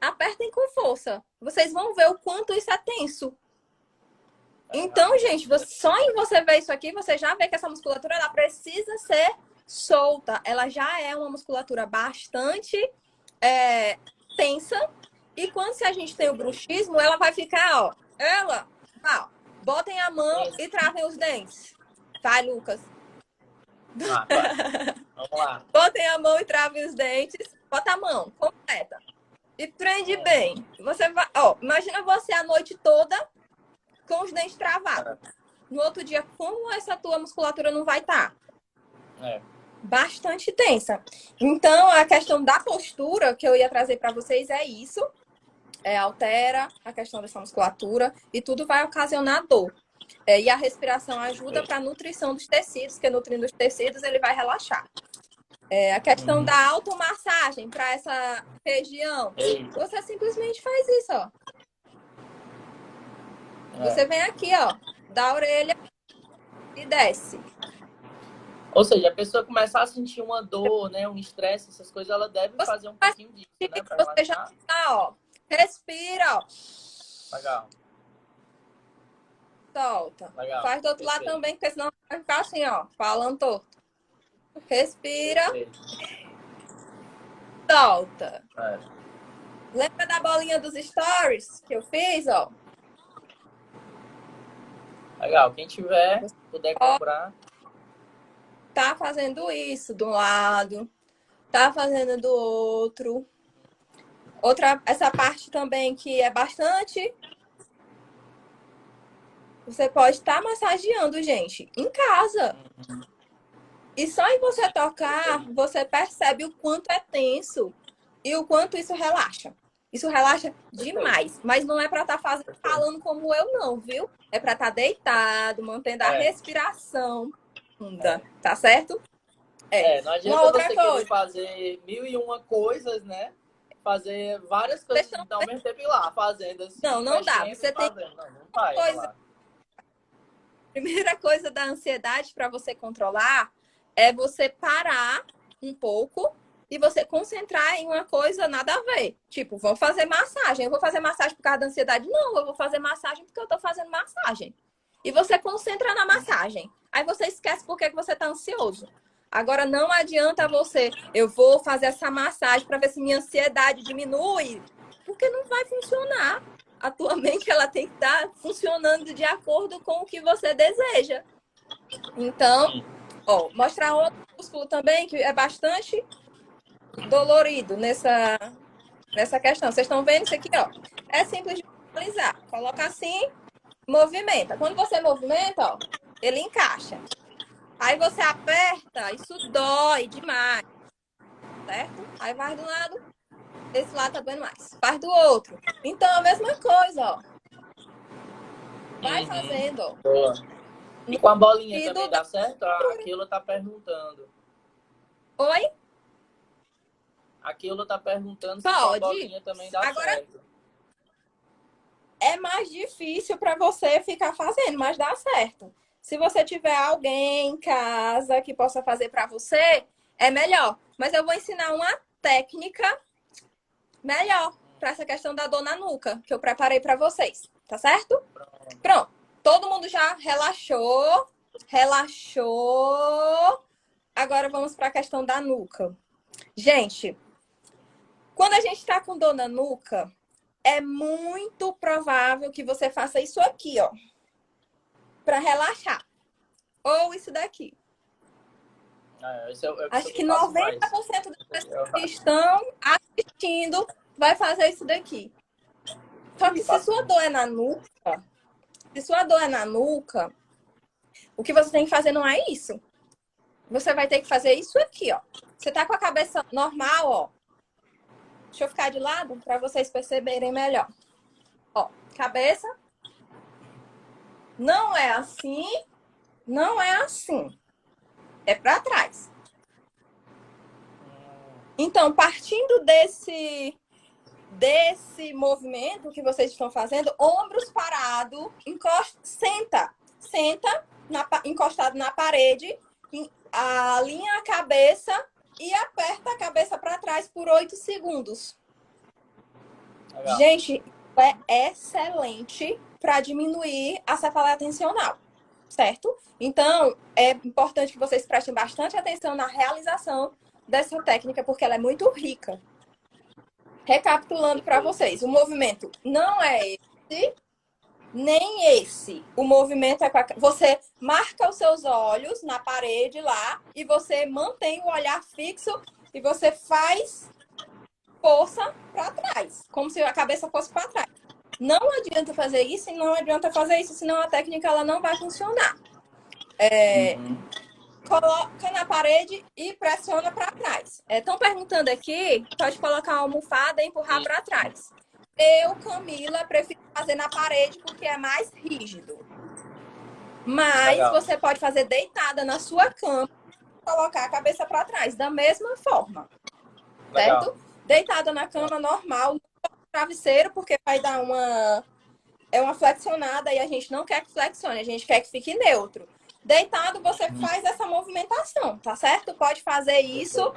Apertem com força. Vocês vão ver o quanto isso é tenso. Então, gente, só em você ver isso aqui, você já vê que essa musculatura ela precisa ser solta. Ela já é uma musculatura bastante é, tensa. E quando se a gente tem o bruxismo, ela vai ficar, ó. Ela, ó, botem a mão e travem os dentes. Vai, Lucas.
Ah, Vamos lá.
Botem a mão e travem os dentes. Bota a mão, completa. e prende bem. Você vai, ó, imagina você a noite toda com os dentes travados. No outro dia, como essa tua musculatura não vai estar?
Tá? É.
Bastante tensa. Então, a questão da postura que eu ia trazer para vocês é isso. É, altera a questão dessa musculatura e tudo vai ocasionar dor. É, e a respiração ajuda para a nutrição dos tecidos, que nutrindo os tecidos ele vai relaxar. É, a questão uhum. da automassagem para essa região. Você simplesmente faz isso, ó. É. Você vem aqui, ó, da orelha e desce.
Ou seja, a pessoa começar a sentir uma dor, né, um estresse, essas coisas, ela deve você fazer um pouquinho disso, né,
Você já tá, ó. Respira, ó.
Legal.
Solta. Legal. Faz do outro Perfeito. lado também, porque senão vai ficar assim, ó, falando torto. Respira. Solta. É. Lembra da bolinha dos stories que eu fiz, ó?
Legal. Quem tiver, puder comprar.
Tá fazendo isso do lado, tá fazendo do outro. Outra, essa parte também que é bastante. Você pode estar tá massageando, gente, em casa. E só em você tocar, você percebe o quanto é tenso e o quanto isso relaxa. Isso relaxa demais, mas não é para estar tá fazendo, falando como eu não, viu? É para estar tá deitado, mantendo a é. respiração funda, tá certo?
É, é não adianta uma outra você coisa. fazer mil e uma coisas, né? Fazer várias coisas Deixa então, ao mesmo tempo ir lá, fazendo assim.
Não, não dá. Você tem
não, não vai,
coisa... Primeira coisa da ansiedade para você controlar é você parar um pouco e você concentrar em uma coisa nada a ver. Tipo, vou fazer massagem. Eu vou fazer massagem por causa da ansiedade? Não, eu vou fazer massagem porque eu tô fazendo massagem. E você concentra na massagem. Aí você esquece por que você tá ansioso. Agora não adianta você, eu vou fazer essa massagem para ver se minha ansiedade diminui, porque não vai funcionar. A tua mente ela tem que estar tá funcionando de acordo com o que você deseja. Então, Ó, mostrar outro músculo também que é bastante dolorido nessa, nessa questão. Vocês estão vendo isso aqui, ó? É simples de visualizar. Coloca assim, movimenta. Quando você movimenta, ó, ele encaixa. Aí você aperta, isso dói demais. Certo? Aí vai do lado, esse lado tá doendo mais. Faz do outro. Então, a mesma coisa, ó. Vai uhum. fazendo, ó.
Boa. E com a bolinha e também do... dá certo? A Keila tá perguntando.
Oi?
A Keila tá perguntando Pode. se com a bolinha também dá Agora... certo.
É mais difícil para você ficar fazendo, mas dá certo. Se você tiver alguém em casa que possa fazer para você, é melhor. Mas eu vou ensinar uma técnica melhor para essa questão da dor na nuca, que eu preparei para vocês. Tá certo? Pronto. Todo mundo já relaxou, relaxou. Agora vamos para a questão da nuca. Gente, quando a gente está com dor na nuca, é muito provável que você faça isso aqui, ó, para relaxar. Ou isso daqui.
Ah, é, é
Acho que 90% das pessoas que estão assistindo vai fazer isso daqui. Só que se sua dor é na nuca, se sua dor é na nuca, o que você tem que fazer não é isso. Você vai ter que fazer isso aqui, ó. Você tá com a cabeça normal, ó. Deixa eu ficar de lado para vocês perceberem melhor. Ó, cabeça. Não é assim, não é assim. É para trás. Então, partindo desse desse movimento que vocês estão fazendo, ombros parados, encosta, senta, senta na, encostado na parede, alinha a cabeça e aperta a cabeça para trás por 8 segundos. Legal. Gente, é excelente para diminuir a cefaleia tensional, certo? Então, é importante que vocês prestem bastante atenção na realização dessa técnica, porque ela é muito rica. Recapitulando para vocês, o movimento não é esse, nem esse. O movimento é para você marca os seus olhos na parede lá e você mantém o olhar fixo e você faz força para trás, como se a cabeça fosse para trás. Não adianta fazer isso não adianta fazer isso, senão a técnica ela não vai funcionar. É, uhum. Coloca na parede e pressiona para trás. Estão é, perguntando aqui, pode colocar a almofada e empurrar para trás. Eu, Camila, prefiro fazer na parede porque é mais rígido. Mas Legal. você pode fazer deitada na sua cama, colocar a cabeça para trás, da mesma forma. Legal. Certo? Deitada na cama normal, travesseiro, porque vai dar uma é uma flexionada e a gente não quer que flexione, a gente quer que fique neutro. Deitado, você faz essa movimentação, tá certo? Pode fazer isso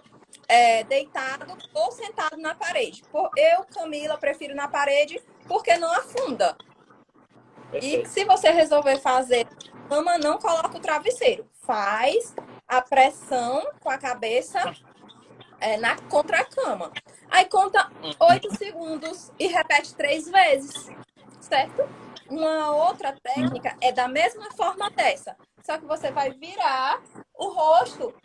é, deitado ou sentado na parede. Eu, Camila, prefiro na parede porque não afunda. E se você resolver fazer cama, não coloca o travesseiro. Faz a pressão com a cabeça é, na contra a cama. Aí conta oito segundos e repete três vezes, certo? Uma outra técnica é da mesma forma dessa, só que você vai virar o rosto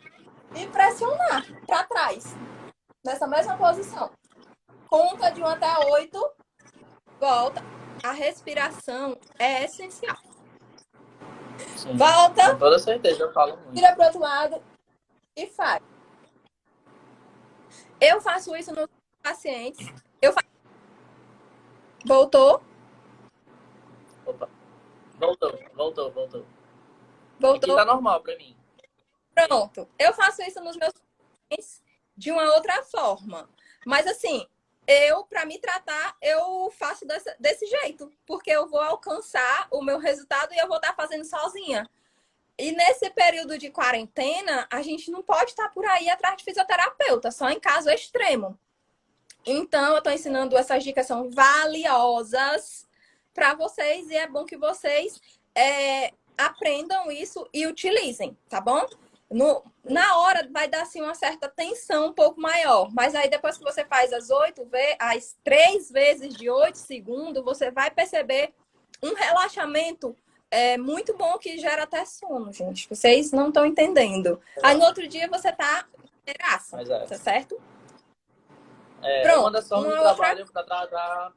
e pressionar para trás, nessa mesma posição. Conta de 1 até 8, volta. A respiração é essencial.
Sim, volta. Com toda certeza, eu falo muito.
Vira para outro lado e faz. Eu faço isso nos pacientes. Eu faço... Voltou?
Opa. Voltou, voltou, voltou.
Voltou.
Aqui tá normal para mim.
Pronto. Eu faço isso nos meus pacientes de uma outra forma. Mas assim, eu, para me tratar, eu faço desse, desse, jeito, porque eu vou alcançar o meu resultado e eu vou estar fazendo sozinha. E nesse período de quarentena, a gente não pode estar por aí atrás de fisioterapeuta, só em caso extremo. Então, eu estou ensinando essas dicas, são valiosas para vocês e é bom que vocês é, aprendam isso e utilizem, tá bom? No, na hora vai dar assim uma certa tensão um pouco maior, mas aí depois que você faz as oito vezes, as três vezes de oito segundos, você vai perceber um relaxamento é muito bom que gera até sono, gente. Vocês não estão entendendo. Aí no outro dia você tá inteiraça, é. tá certo?
É, Pronto, uma das formas de trabalho para tratar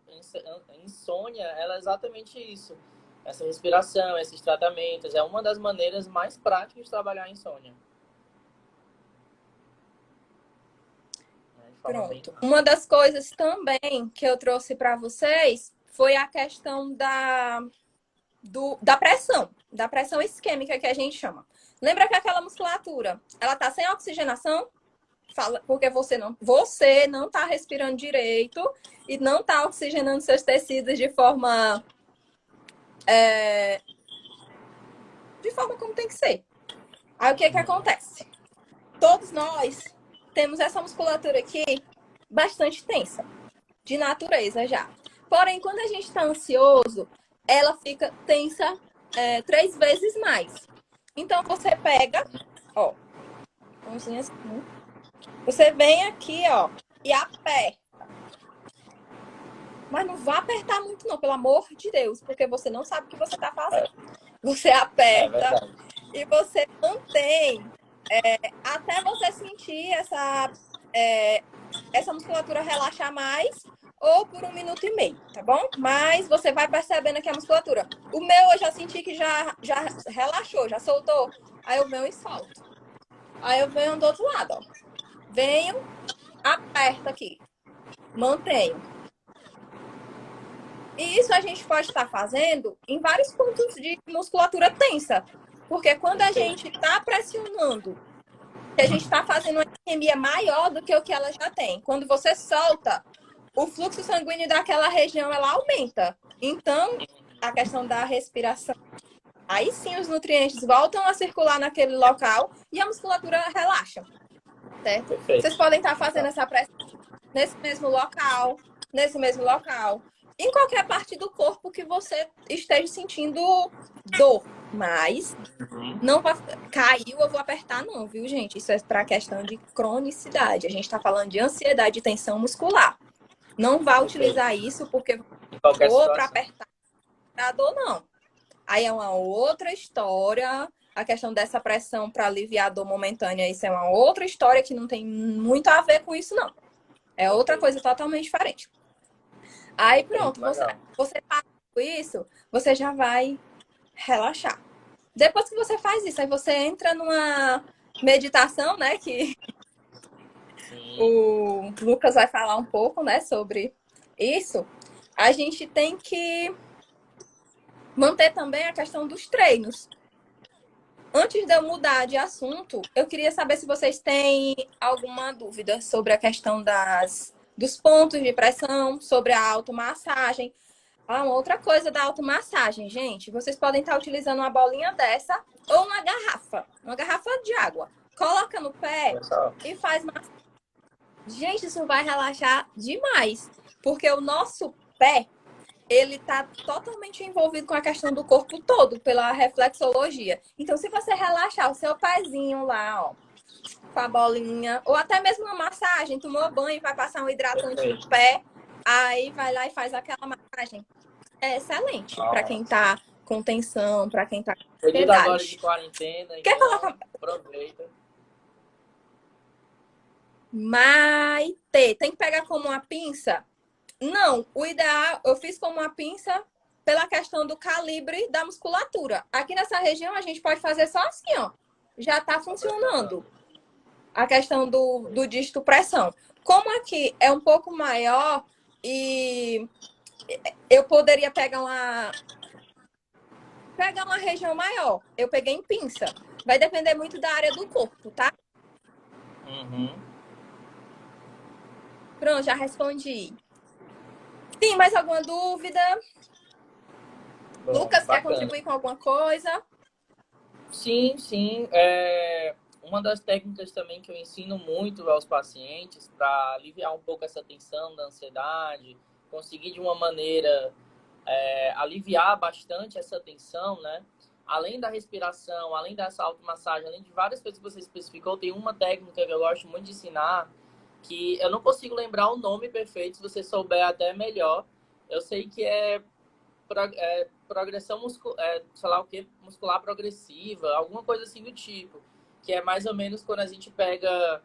insônia, ela é exatamente isso. Essa respiração, esses tratamentos, é uma das maneiras mais práticas de trabalhar a insônia.
Pronto. Uma das coisas também que eu trouxe para vocês foi a questão da do, da pressão, da pressão isquêmica que a gente chama. Lembra que aquela musculatura, ela tá sem oxigenação? Fala, porque você não, você não tá respirando direito e não tá oxigenando seus tecidos de forma é, de forma como tem que ser. Aí o que que acontece? Todos nós temos essa musculatura aqui bastante tensa, de natureza já. Porém, quando a gente está ansioso, ela fica tensa é, três vezes mais. Então você pega, ó, assim, você vem aqui, ó, e aperta. Mas não vá apertar muito, não, pelo amor de Deus, porque você não sabe o que você está fazendo. Você aperta é e você mantém é, até você sentir essa, é, essa musculatura relaxar mais ou por um minuto e meio, tá bom? Mas você vai percebendo aqui a musculatura. O meu eu já senti que já, já relaxou, já soltou. Aí eu venho e solto. Aí eu venho do outro lado, ó. Venho, aperto aqui. Mantenho. E isso a gente pode estar fazendo em vários pontos de musculatura tensa. Porque quando a gente está pressionando, a gente está fazendo uma isquemia maior do que o que ela já tem. Quando você solta, o fluxo sanguíneo daquela região ela aumenta. Então, a questão da respiração. Aí sim os nutrientes voltam a circular naquele local e a musculatura relaxa. Certo? Perfeito. Vocês podem estar fazendo essa pressão nesse mesmo local, nesse mesmo local, em qualquer parte do corpo que você esteja sentindo dor. Mas uhum. não vai caiu, eu vou apertar não, viu, gente? Isso é para questão de cronicidade. A gente está falando de ansiedade e tensão muscular. Não vá utilizar isso porque vou para apertar a dor, não. Aí é uma outra história. A questão dessa pressão para aliviar a dor momentânea, isso é uma outra história que não tem muito a ver com isso, não. É outra coisa totalmente diferente. Aí pronto, você, você faz isso, você já vai relaxar. Depois que você faz isso, aí você entra numa meditação, né? Que Sim. o Lucas vai falar um pouco, né, sobre isso. A gente tem que manter também a questão dos treinos. Antes de eu mudar de assunto, eu queria saber se vocês têm alguma dúvida sobre a questão das, dos pontos de pressão, sobre a automassagem. Ah, uma outra coisa da automassagem, gente. Vocês podem estar utilizando uma bolinha dessa ou uma garrafa, uma garrafa de água. Coloca no pé e faz massagem. Gente, isso vai relaxar demais, porque o nosso pé ele está totalmente envolvido com a questão do corpo todo, pela reflexologia. Então, se você relaxar o seu pezinho lá, ó, com a bolinha, ou até mesmo uma massagem, tomou banho, vai passar um hidratante no pé, aí vai lá e faz aquela massagem. É excelente para quem está com tensão, para quem está com
ansiedade. de quarentena, Quer então colocar... aproveita.
Maite, tem que pegar como uma pinça não, o ideal, eu fiz com uma pinça pela questão do calibre da musculatura. Aqui nessa região a gente pode fazer só assim, ó. Já tá funcionando. A questão do, do dígito pressão. Como aqui é um pouco maior e eu poderia pegar uma pegar uma região maior. Eu peguei em pinça. Vai depender muito da área do corpo, tá? Uhum. Pronto, já respondi. Sim, mais alguma dúvida? Bom, Lucas, bacana. quer contribuir com alguma coisa?
Sim, sim. É... Uma das técnicas também que eu ensino muito aos pacientes para aliviar um pouco essa tensão da ansiedade, conseguir de uma maneira é, aliviar bastante essa tensão, né? Além da respiração, além dessa automassagem, além de várias coisas que você especificou, tem uma técnica que eu gosto muito de ensinar, que eu não consigo lembrar o nome perfeito, se você souber até melhor. Eu sei que é, é progressão muscular, é, sei lá o que, muscular progressiva, alguma coisa assim do tipo, que é mais ou menos quando a gente pega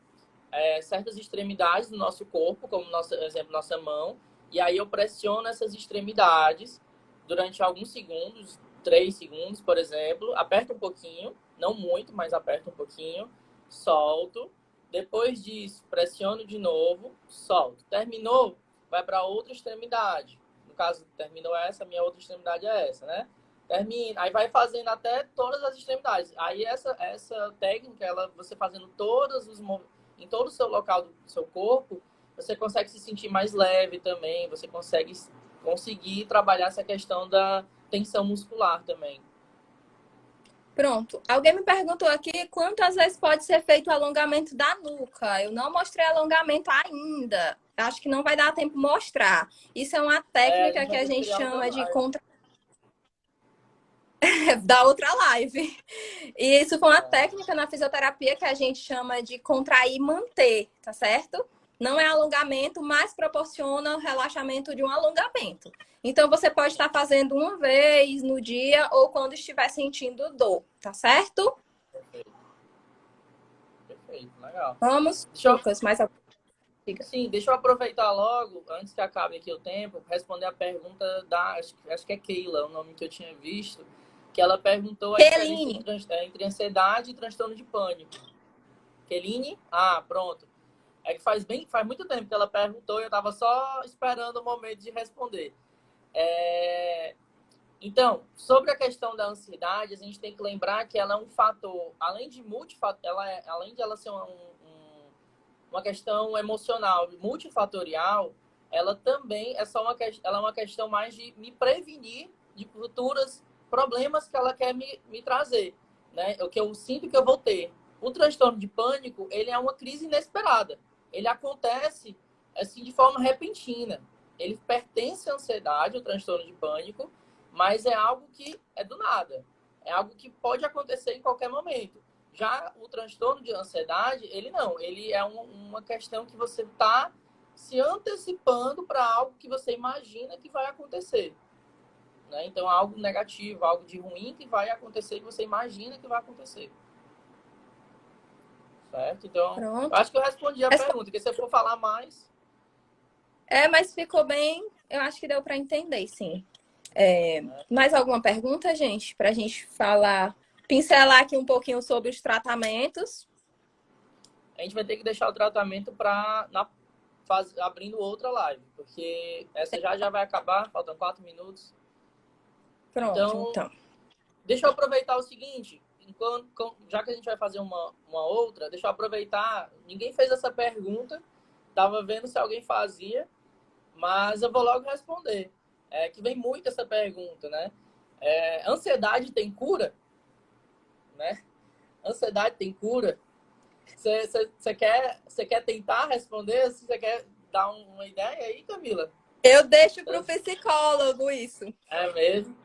é, certas extremidades do nosso corpo, como nosso exemplo nossa mão, e aí eu pressiono essas extremidades durante alguns segundos, três segundos, por exemplo, aperto um pouquinho, não muito, mas aperto um pouquinho, solto depois disso, pressiono de novo, solto. Terminou, vai para outra extremidade. No caso, terminou essa, minha outra extremidade é essa, né? Termina, aí vai fazendo até todas as extremidades. Aí essa essa técnica, ela você fazendo todos os em todo o seu local do seu corpo, você consegue se sentir mais leve também, você consegue conseguir trabalhar essa questão da tensão muscular também.
Pronto. Alguém me perguntou aqui quantas vezes pode ser feito o alongamento da nuca. Eu não mostrei alongamento ainda. Acho que não vai dar tempo mostrar. Isso é uma técnica é, que a gente chama de contra da outra live. E isso foi uma técnica na fisioterapia que a gente chama de contrair e manter, tá certo? Não é alongamento, mas proporciona o relaxamento de um alongamento. Então, você pode estar fazendo uma vez no dia ou quando estiver sentindo dor, tá certo?
Perfeito. Perfeito, legal.
Vamos, deixa Lucas, mais
Sim, deixa eu aproveitar logo, antes que acabe aqui o tempo, responder a pergunta da, acho, acho que é Keila, o nome que eu tinha visto, que ela perguntou entre, é, entre ansiedade e transtorno de pânico. Keline? Ah, pronto. É que faz bem, faz muito tempo que ela perguntou e eu estava só esperando o momento de responder. É... Então, sobre a questão da ansiedade, a gente tem que lembrar que ela é um fator, além de multifator, ela é, além de ela ser um, um, uma questão emocional multifatorial, ela também é só uma, ela é uma questão mais de me prevenir de futuros problemas que ela quer me, me trazer, né? O que eu sinto que eu vou ter. O transtorno de pânico, ele é uma crise inesperada. Ele acontece assim de forma repentina ele pertence à ansiedade, ao transtorno de pânico, mas é algo que é do nada. É algo que pode acontecer em qualquer momento. Já o transtorno de ansiedade, ele não. Ele é um, uma questão que você está se antecipando para algo que você imagina que vai acontecer. Né? Então, algo negativo, algo de ruim que vai acontecer que você imagina que vai acontecer. Certo? Então, acho que eu respondi a pergunta. Que se eu for falar mais,
É, mas ficou bem. Eu acho que deu para entender, sim. É, mais alguma pergunta, gente? Para a gente falar, pincelar aqui um pouquinho sobre os tratamentos.
A gente vai ter que deixar o tratamento para faz, abrindo outra live, porque essa já já vai acabar, faltam quatro minutos.
Pronto, então, então.
Deixa eu aproveitar o seguinte, enquanto, já que a gente vai fazer uma, uma outra, deixa eu aproveitar. Ninguém fez essa pergunta, tava vendo se alguém fazia, mas eu vou logo responder. É, que vem muito essa pergunta, né? É, ansiedade tem cura? Né? Ansiedade tem cura? Você quer, quer tentar responder? Você quer dar uma ideia aí, Camila?
Eu deixo para o psicólogo isso.
É mesmo?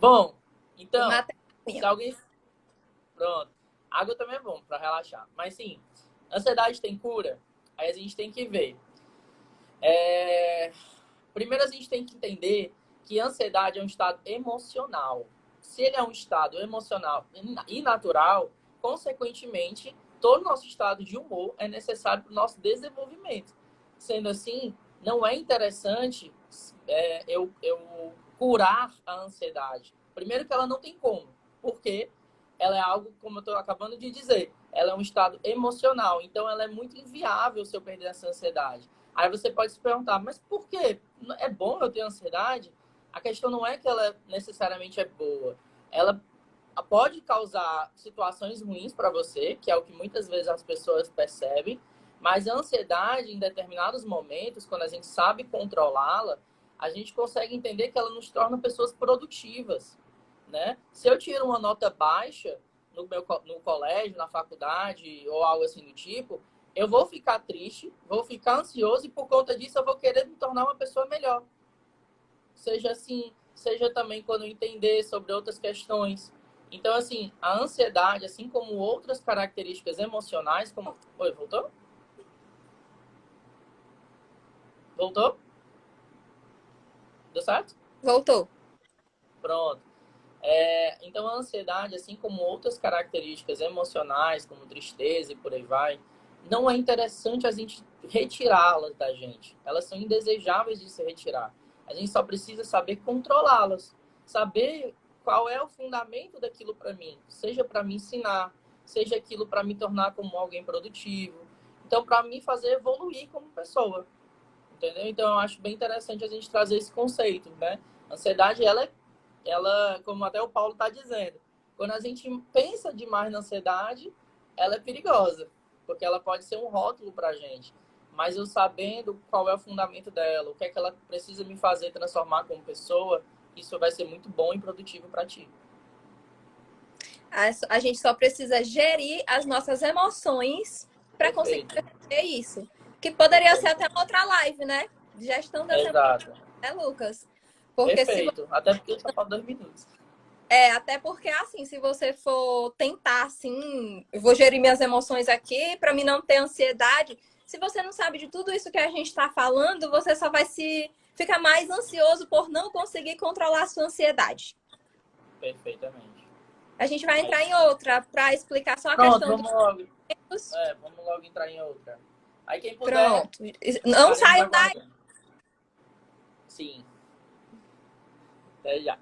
Bom, então, se alguém. Pronto. Água também é bom para relaxar. Mas sim, ansiedade tem cura? Aí a gente tem que ver. É... Primeiro a gente tem que entender que ansiedade é um estado emocional. Se ele é um estado emocional e natural, consequentemente, todo nosso estado de humor é necessário para o nosso desenvolvimento. Sendo assim, não é interessante é, eu, eu curar a ansiedade. Primeiro que ela não tem como, porque ela é algo, como eu estou acabando de dizer, ela é um estado emocional, então ela é muito inviável se eu perder essa ansiedade. Aí você pode se perguntar, mas por quê? É bom eu ter ansiedade? A questão não é que ela necessariamente é boa. Ela pode causar situações ruins para você, que é o que muitas vezes as pessoas percebem, mas a ansiedade, em determinados momentos, quando a gente sabe controlá-la, a gente consegue entender que ela nos torna pessoas produtivas, né? Se eu tiro uma nota baixa no meu no colégio, na faculdade ou algo assim do tipo, eu vou ficar triste, vou ficar ansioso e por conta disso eu vou querer me tornar uma pessoa melhor. Seja assim, seja também quando entender sobre outras questões, então, assim, a ansiedade, assim como outras características emocionais, como. Oi, voltou? Voltou? Deu certo?
Voltou.
Pronto. É, então, a ansiedade, assim como outras características emocionais, como tristeza e por aí vai, não é interessante a gente retirá-las da gente. Elas são indesejáveis de se retirar. A gente só precisa saber controlá-las. Saber qual é o fundamento daquilo para mim, seja para me ensinar, seja aquilo para me tornar como alguém produtivo. Então, para me fazer evoluir como pessoa. Entendeu? Então, eu acho bem interessante a gente trazer esse conceito, né? A ansiedade, ela, ela como até o Paulo está dizendo, quando a gente pensa demais na ansiedade, ela é perigosa, porque ela pode ser um rótulo para a gente. Mas eu sabendo qual é o fundamento dela, o que é que ela precisa me fazer transformar como pessoa, isso vai ser muito bom e produtivo para ti.
A, gente só precisa gerir as nossas emoções para conseguir fazer isso. Que poderia ser até uma outra live, né? Gestão das
Exato. emoções,
né, Lucas?
Porque Perfeito. Se... Até porque só falta dois minutos.
É, até porque assim, se você for tentar assim, eu vou gerir minhas emoções aqui para mim não ter ansiedade. Se você não sabe de tudo isso que a gente está falando, você só vai se fica mais ansioso por não conseguir controlar a sua ansiedade.
Perfeitamente.
A gente vai entrar em outra para explicar só a
Pronto,
questão
vamos logo. É, vamos logo entrar em outra. Aí quem puder.
Pronto. Não saiam daí.
Sim. Até já.